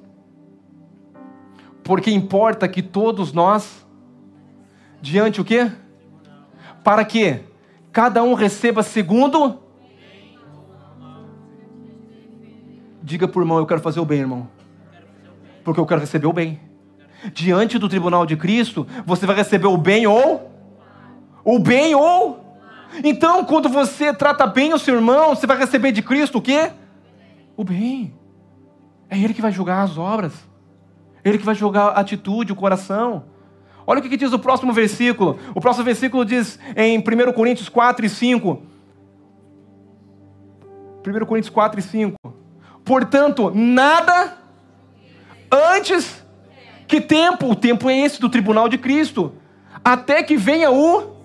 Porque importa que todos nós diante o quê? Para que cada um receba segundo Diga por irmão, eu quero fazer o bem, irmão. Porque eu quero receber o bem diante do tribunal de Cristo, você vai receber o bem ou o bem ou então quando você trata bem o seu irmão, você vai receber de Cristo o quê? O bem. É ele que vai julgar as obras. Ele que vai julgar a atitude, o coração. Olha o que diz o próximo versículo. O próximo versículo diz em 1 Coríntios 4 e 5. 1 Coríntios 4 e 5. Portanto, nada antes que tempo? O tempo é esse do tribunal de Cristo. Até que venha o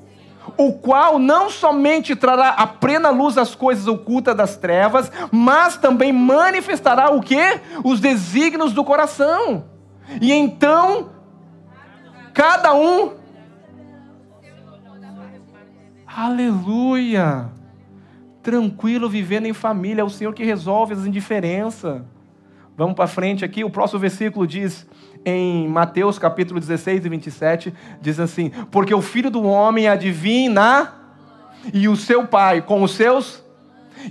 o qual não somente trará a plena luz às coisas ocultas das trevas, mas também manifestará o que? Os desígnios do coração. E então cada um Aleluia! Tranquilo vivendo em família, é o Senhor que resolve as indiferenças. Vamos para frente aqui, o próximo versículo diz: em Mateus capítulo 16 e 27, diz assim: Porque o filho do homem adivina e o seu pai com os seus,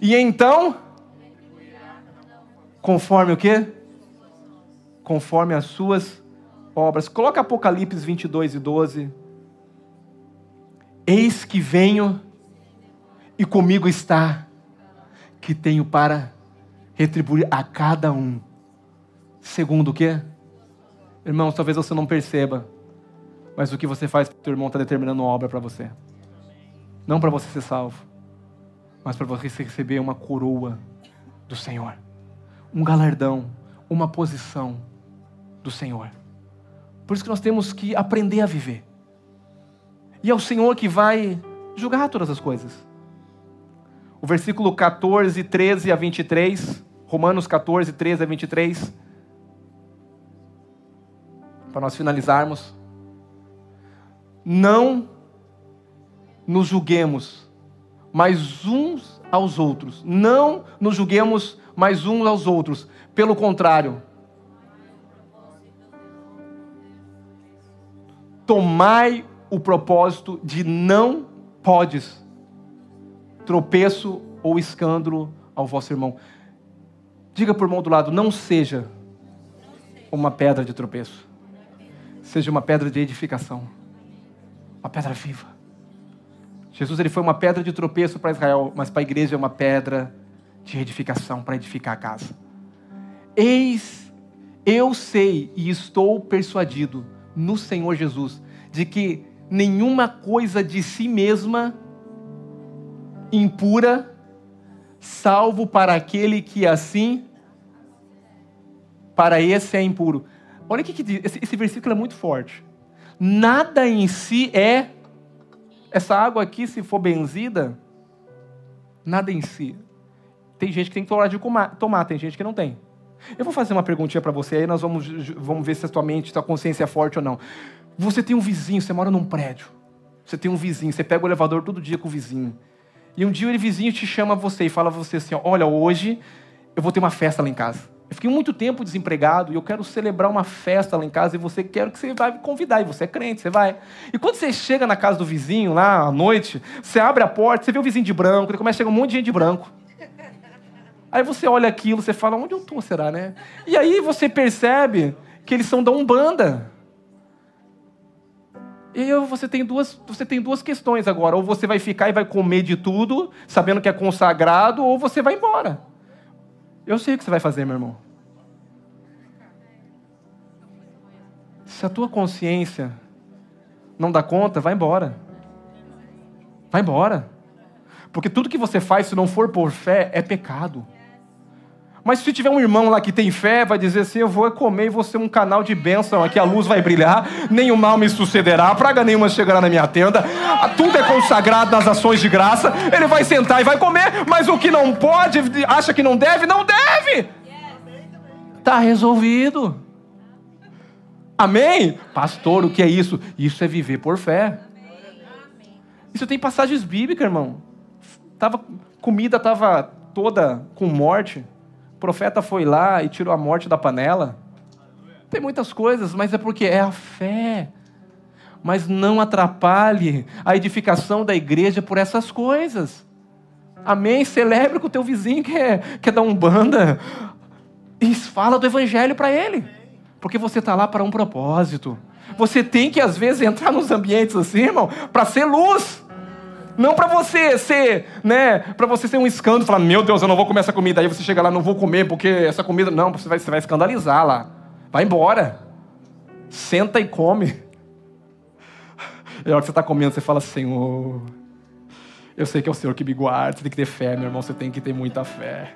e então, conforme o que? Conforme as suas obras. Coloca Apocalipse 22 e 12. Eis que venho e comigo está, que tenho para retribuir a cada um, segundo o que? Irmãos, talvez você não perceba, mas o que você faz para o teu irmão está determinando uma obra para você. Não para você ser salvo, mas para você receber uma coroa do Senhor, um galardão, uma posição do Senhor. Por isso que nós temos que aprender a viver. E é o Senhor que vai julgar todas as coisas. O versículo 14, 13 a 23, Romanos 14, 13 a 23 para nós finalizarmos. Não nos julguemos mais uns aos outros. Não nos julguemos mais uns aos outros. Pelo contrário, tomai o propósito de não podes tropeço ou escândalo ao vosso irmão. Diga para o irmão do lado, não seja uma pedra de tropeço seja uma pedra de edificação, uma pedra viva. Jesus ele foi uma pedra de tropeço para Israel, mas para a igreja é uma pedra de edificação para edificar a casa. Eis, eu sei e estou persuadido no Senhor Jesus de que nenhuma coisa de si mesma impura, salvo para aquele que assim, para esse é impuro. Olha o que, que diz. Esse, esse versículo é muito forte. Nada em si é. Essa água aqui, se for benzida, nada em si. Tem gente que tem coragem de tomar, tem gente que não tem. Eu vou fazer uma perguntinha para você aí, nós vamos, vamos ver se a tua mente, se consciência é forte ou não. Você tem um vizinho, você mora num prédio. Você tem um vizinho, você pega o elevador todo dia com o vizinho. E um dia o vizinho te chama você e fala a você assim: Olha, hoje eu vou ter uma festa lá em casa. Eu fiquei muito tempo desempregado e eu quero celebrar uma festa lá em casa e você quer que você vai me convidar. E você é crente, você vai. E quando você chega na casa do vizinho lá à noite, você abre a porta, você vê o vizinho de branco, ele começa a chegar um monte de gente de branco. Aí você olha aquilo, você fala, onde eu tô, será, né? E aí você percebe que eles são da Umbanda. E aí você tem duas, você tem duas questões agora. Ou você vai ficar e vai comer de tudo, sabendo que é consagrado, ou você vai embora. Eu sei o que você vai fazer, meu irmão. Se a tua consciência não dá conta, vai embora. Vai embora. Porque tudo que você faz, se não for por fé, é pecado. Mas se tiver um irmão lá que tem fé, vai dizer assim: Eu vou comer e vou ser um canal de bênção aqui, a luz vai brilhar, nenhum mal me sucederá, praga nenhuma chegará na minha tenda, tudo é consagrado nas ações de graça. Ele vai sentar e vai comer, mas o que não pode, acha que não deve, não deve. Está resolvido. Amém? Pastor, o que é isso? Isso é viver por fé. Isso tem passagens bíblicas, irmão. Tava, comida estava toda com morte. Profeta foi lá e tirou a morte da panela. Tem muitas coisas, mas é porque é a fé. Mas não atrapalhe a edificação da igreja por essas coisas. Amém? Celebre com o teu vizinho que é, que é da Umbanda. E fala do evangelho para ele. Porque você está lá para um propósito. Você tem que, às vezes, entrar nos ambientes assim, irmão, para ser luz. Não para você ser, né? Para você ser um escândalo, falar, meu Deus, eu não vou comer essa comida. Aí você chega lá, não vou comer porque essa comida. Não, você vai, você vai escandalizar lá. Vai embora. Senta e come. *laughs* E a hora que você está comendo, você fala, Senhor, eu sei que é o Senhor que me guarda. Você tem que ter fé, meu irmão, você tem que ter muita fé.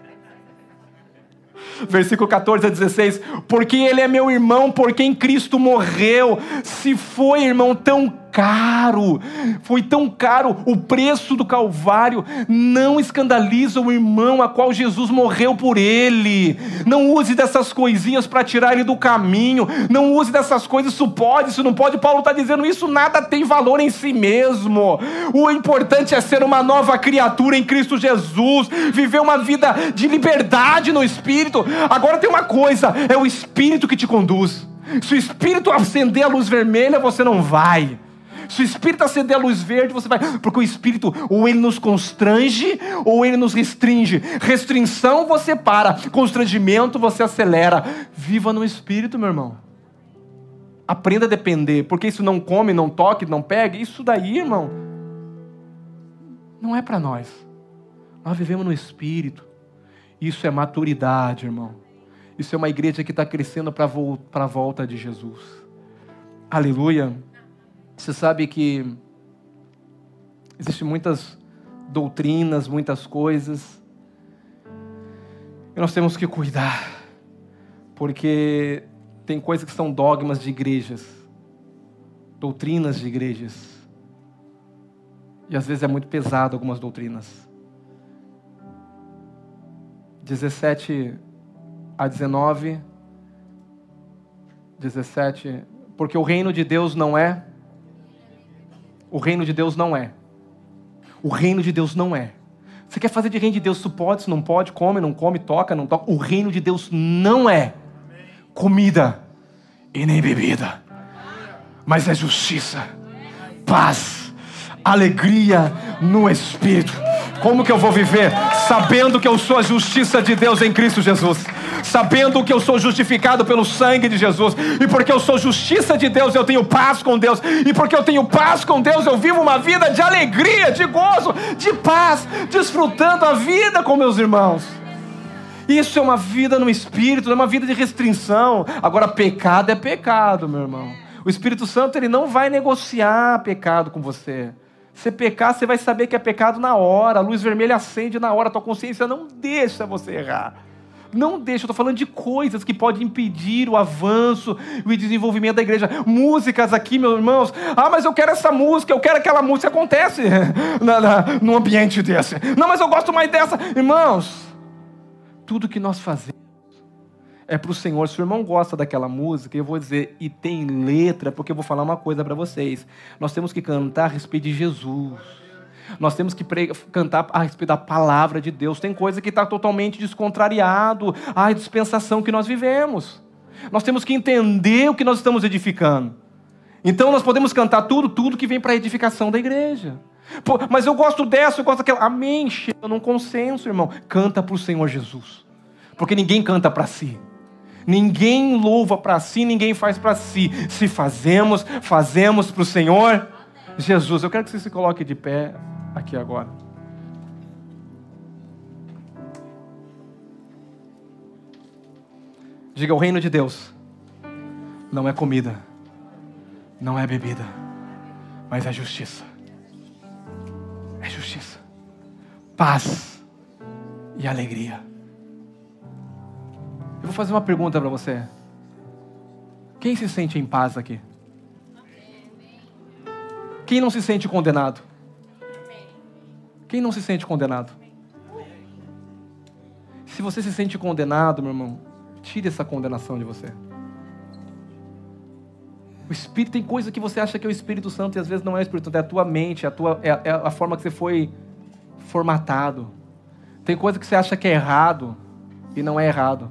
Versículo 14 a 16. Porque ele é meu irmão, por quem Cristo morreu. Se foi, irmão, tão caro, foi tão caro o preço do Calvário, não escandaliza o irmão a qual Jesus morreu por ele. Não use dessas coisinhas para tirar ele do caminho. Não use dessas coisas, isso pode, isso não pode. Paulo está dizendo isso, nada tem valor em si mesmo. O importante é ser uma nova criatura em Cristo Jesus, viver uma vida de liberdade no Espírito. Agora tem uma coisa: é o Espírito que te conduz. Se o Espírito acender a luz vermelha, você não vai. Se o Espírito acender a luz verde, você vai. Porque o Espírito, ou ele nos constrange, ou ele nos restringe. Restrição, você para. Constrangimento, você acelera. Viva no Espírito, meu irmão. Aprenda a depender. Porque isso não come, não toque, não pegue. Isso daí, irmão, não é para nós. Nós vivemos no Espírito. Isso é maturidade, irmão. Isso é uma igreja que está crescendo para a volta de Jesus. Aleluia. Você sabe que existem muitas doutrinas, muitas coisas. E nós temos que cuidar. Porque tem coisas que são dogmas de igrejas, doutrinas de igrejas. E às vezes é muito pesado algumas doutrinas. 17 a 19. 17. Porque o reino de Deus não é o reino de Deus não é. O reino de Deus não é. Você quer fazer de reino de Deus, tu pode, se não pode, come, não come, toca, não toca. O reino de Deus não é comida e nem bebida, mas é justiça, paz, alegria no Espírito. Como que eu vou viver? Sabendo que eu sou a justiça de Deus em Cristo Jesus. Sabendo que eu sou justificado pelo sangue de Jesus. E porque eu sou justiça de Deus, eu tenho paz com Deus. E porque eu tenho paz com Deus, eu vivo uma vida de alegria, de gozo, de paz, desfrutando a vida com meus irmãos. Isso é uma vida no espírito, não é uma vida de restrição. Agora, pecado é pecado, meu irmão. O Espírito Santo ele não vai negociar pecado com você. Você pecar, você vai saber que é pecado na hora. A luz vermelha acende na hora. A tua consciência não deixa você errar. Não deixa, eu estou falando de coisas que podem impedir o avanço e o desenvolvimento da igreja. Músicas aqui, meus irmãos. Ah, mas eu quero essa música, eu quero aquela música. Acontece *laughs* na, num ambiente desse. Não, mas eu gosto mais dessa. Irmãos, tudo que nós fazemos é para o Senhor. Se o irmão gosta daquela música, eu vou dizer, e tem letra, porque eu vou falar uma coisa para vocês. Nós temos que cantar a respeito de Jesus. Nós temos que cantar a respeito da palavra de Deus. Tem coisa que está totalmente descontrariado à dispensação que nós vivemos. Nós temos que entender o que nós estamos edificando. Então nós podemos cantar tudo, tudo que vem para a edificação da igreja. Pô, mas eu gosto dessa, eu gosto daquela. Amém. Chega num consenso, irmão. Canta para o Senhor Jesus. Porque ninguém canta para si. Ninguém louva para si, ninguém faz para si. Se fazemos, fazemos para o Senhor Jesus. Eu quero que você se coloque de pé aqui agora. Diga: o reino de Deus não é comida, não é bebida, mas é justiça. É justiça, paz e alegria. Eu vou fazer uma pergunta para você. Quem se sente em paz aqui? Quem não se sente condenado? Quem não se sente condenado? Se você se sente condenado, meu irmão, tire essa condenação de você. O Espírito tem coisa que você acha que é o Espírito Santo e às vezes não é o Espírito Santo, é a tua mente, é a, tua, é, é a forma que você foi formatado. Tem coisa que você acha que é errado e não é errado.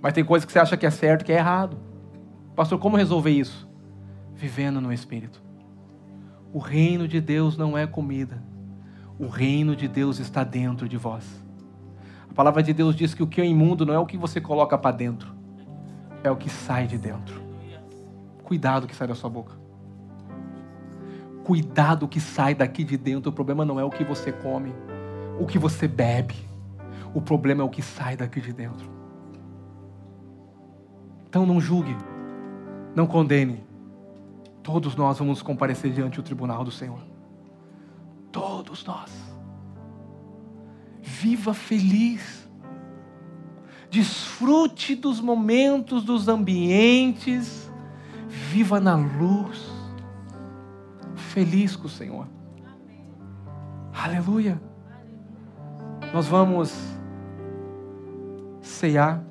Mas tem coisa que você acha que é certo e que é errado. Pastor, como resolver isso? Vivendo no Espírito. O reino de Deus não é comida. O reino de Deus está dentro de vós. A palavra de Deus diz que o que é imundo não é o que você coloca para dentro, é o que sai de dentro. Cuidado que sai da sua boca. Cuidado que sai daqui de dentro. O problema não é o que você come, o que você bebe. O problema é o que sai daqui de dentro. Então não julgue, não condene. Todos nós vamos comparecer diante do tribunal do Senhor. Todos nós. Viva feliz. Desfrute dos momentos, dos ambientes. Viva na luz. Feliz com o Senhor. Aleluia. Nós vamos ceiar.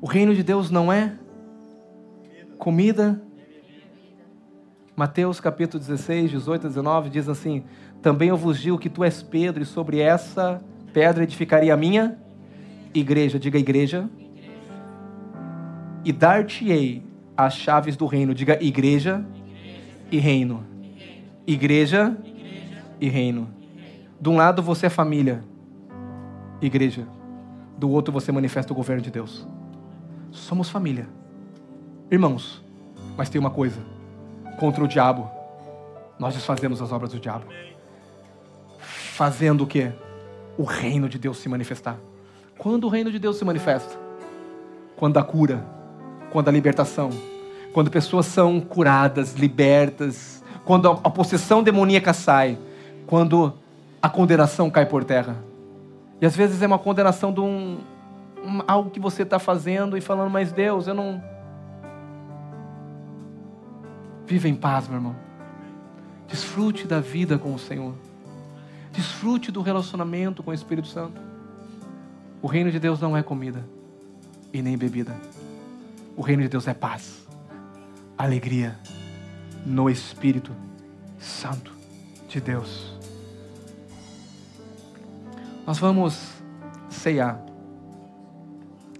O reino de Deus não é comida. Mateus capítulo 16, 18 a 19 diz assim: Também eu vos digo que tu és Pedro, e sobre essa pedra edificaria a minha igreja. Diga igreja. E dar-te-ei as chaves do reino. Diga igreja e reino. Igreja e reino. De um lado você é família, igreja. Do outro você manifesta o governo de Deus. Somos família. Irmãos, mas tem uma coisa: contra o diabo, nós desfazemos as obras do diabo. Fazendo o que? O reino de Deus se manifestar. Quando o reino de Deus se manifesta? Quando a cura, quando a libertação, quando pessoas são curadas, libertas, quando a, possessão demoníaca sai, quando a condenação cai por terra. E às vezes é uma condenação de um, um algo que você está fazendo e falando, mas Deus, eu não. Viva em paz, meu irmão. Desfrute da vida com o Senhor. Desfrute do relacionamento com o Espírito Santo. O reino de Deus não é comida e nem bebida. O reino de Deus é paz, alegria no Espírito Santo de Deus. Nós vamos ceiar.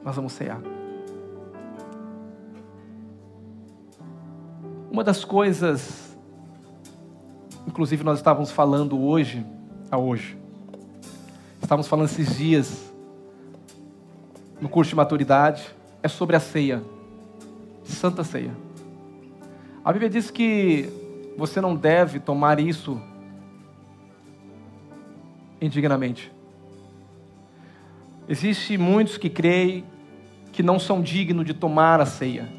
Nós vamos ceiar. Uma das coisas, inclusive nós estávamos falando hoje, a hoje, estávamos falando esses dias no curso de maturidade, é sobre a ceia, Santa Ceia. A Bíblia diz que você não deve tomar isso indignamente. Existem muitos que creem que não são dignos de tomar a ceia.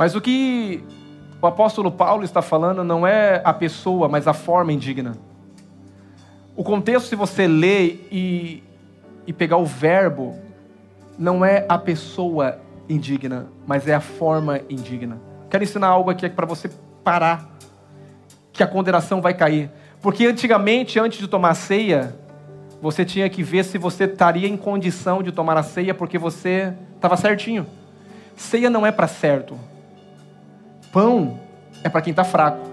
Mas o que o apóstolo Paulo está falando não é a pessoa, mas a forma indigna. O contexto, se você ler e, e pegar o verbo, não é a pessoa indigna, mas é a forma indigna. Quero ensinar algo aqui para você parar, que a condenação vai cair. Porque antigamente, antes de tomar a ceia, você tinha que ver se você estaria em condição de tomar a ceia, porque você estava certinho. Ceia não é para certo. Pão é para quem está fraco.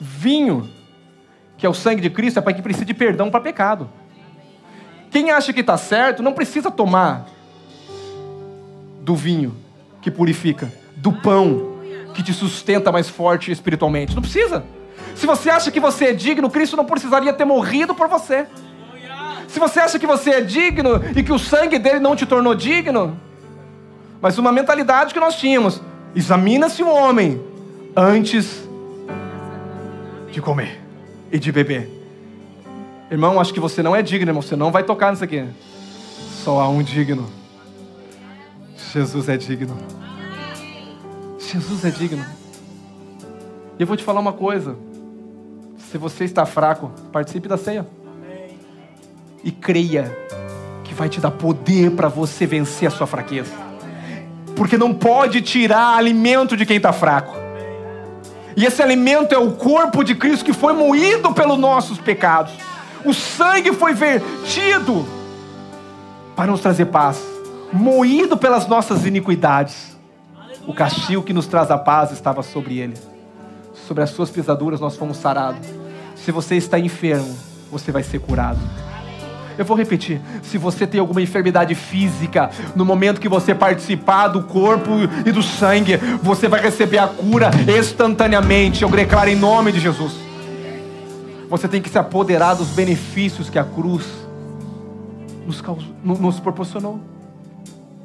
Vinho, que é o sangue de Cristo, é para quem precisa de perdão para pecado. Quem acha que está certo não precisa tomar do vinho que purifica, do pão que te sustenta mais forte espiritualmente. Não precisa. Se você acha que você é digno, Cristo não precisaria ter morrido por você. Se você acha que você é digno e que o sangue dele não te tornou digno, mas uma mentalidade que nós tínhamos: examina-se o homem antes de comer e de beber. Irmão, acho que você não é digno, irmão. Você não vai tocar nisso aqui. Só há um digno. Jesus é digno. Jesus é digno. E eu vou te falar uma coisa. Se você está fraco, participe da ceia. E creia que vai te dar poder para você vencer a sua fraqueza. Porque não pode tirar alimento de quem está fraco. E esse alimento é o corpo de Cristo que foi moído pelos nossos pecados. O sangue foi vertido para nos trazer paz, moído pelas nossas iniquidades. O castigo que nos traz a paz estava sobre ele. Sobre as suas pisaduras nós fomos sarados. Se você está enfermo, você vai ser curado. Eu vou repetir. Se você tem alguma enfermidade física, no momento que você participar do corpo e do sangue, você vai receber a cura instantaneamente. Eu declaro em nome de Jesus. Você tem que se apoderar dos benefícios que a cruz nos, causou, nos proporcionou.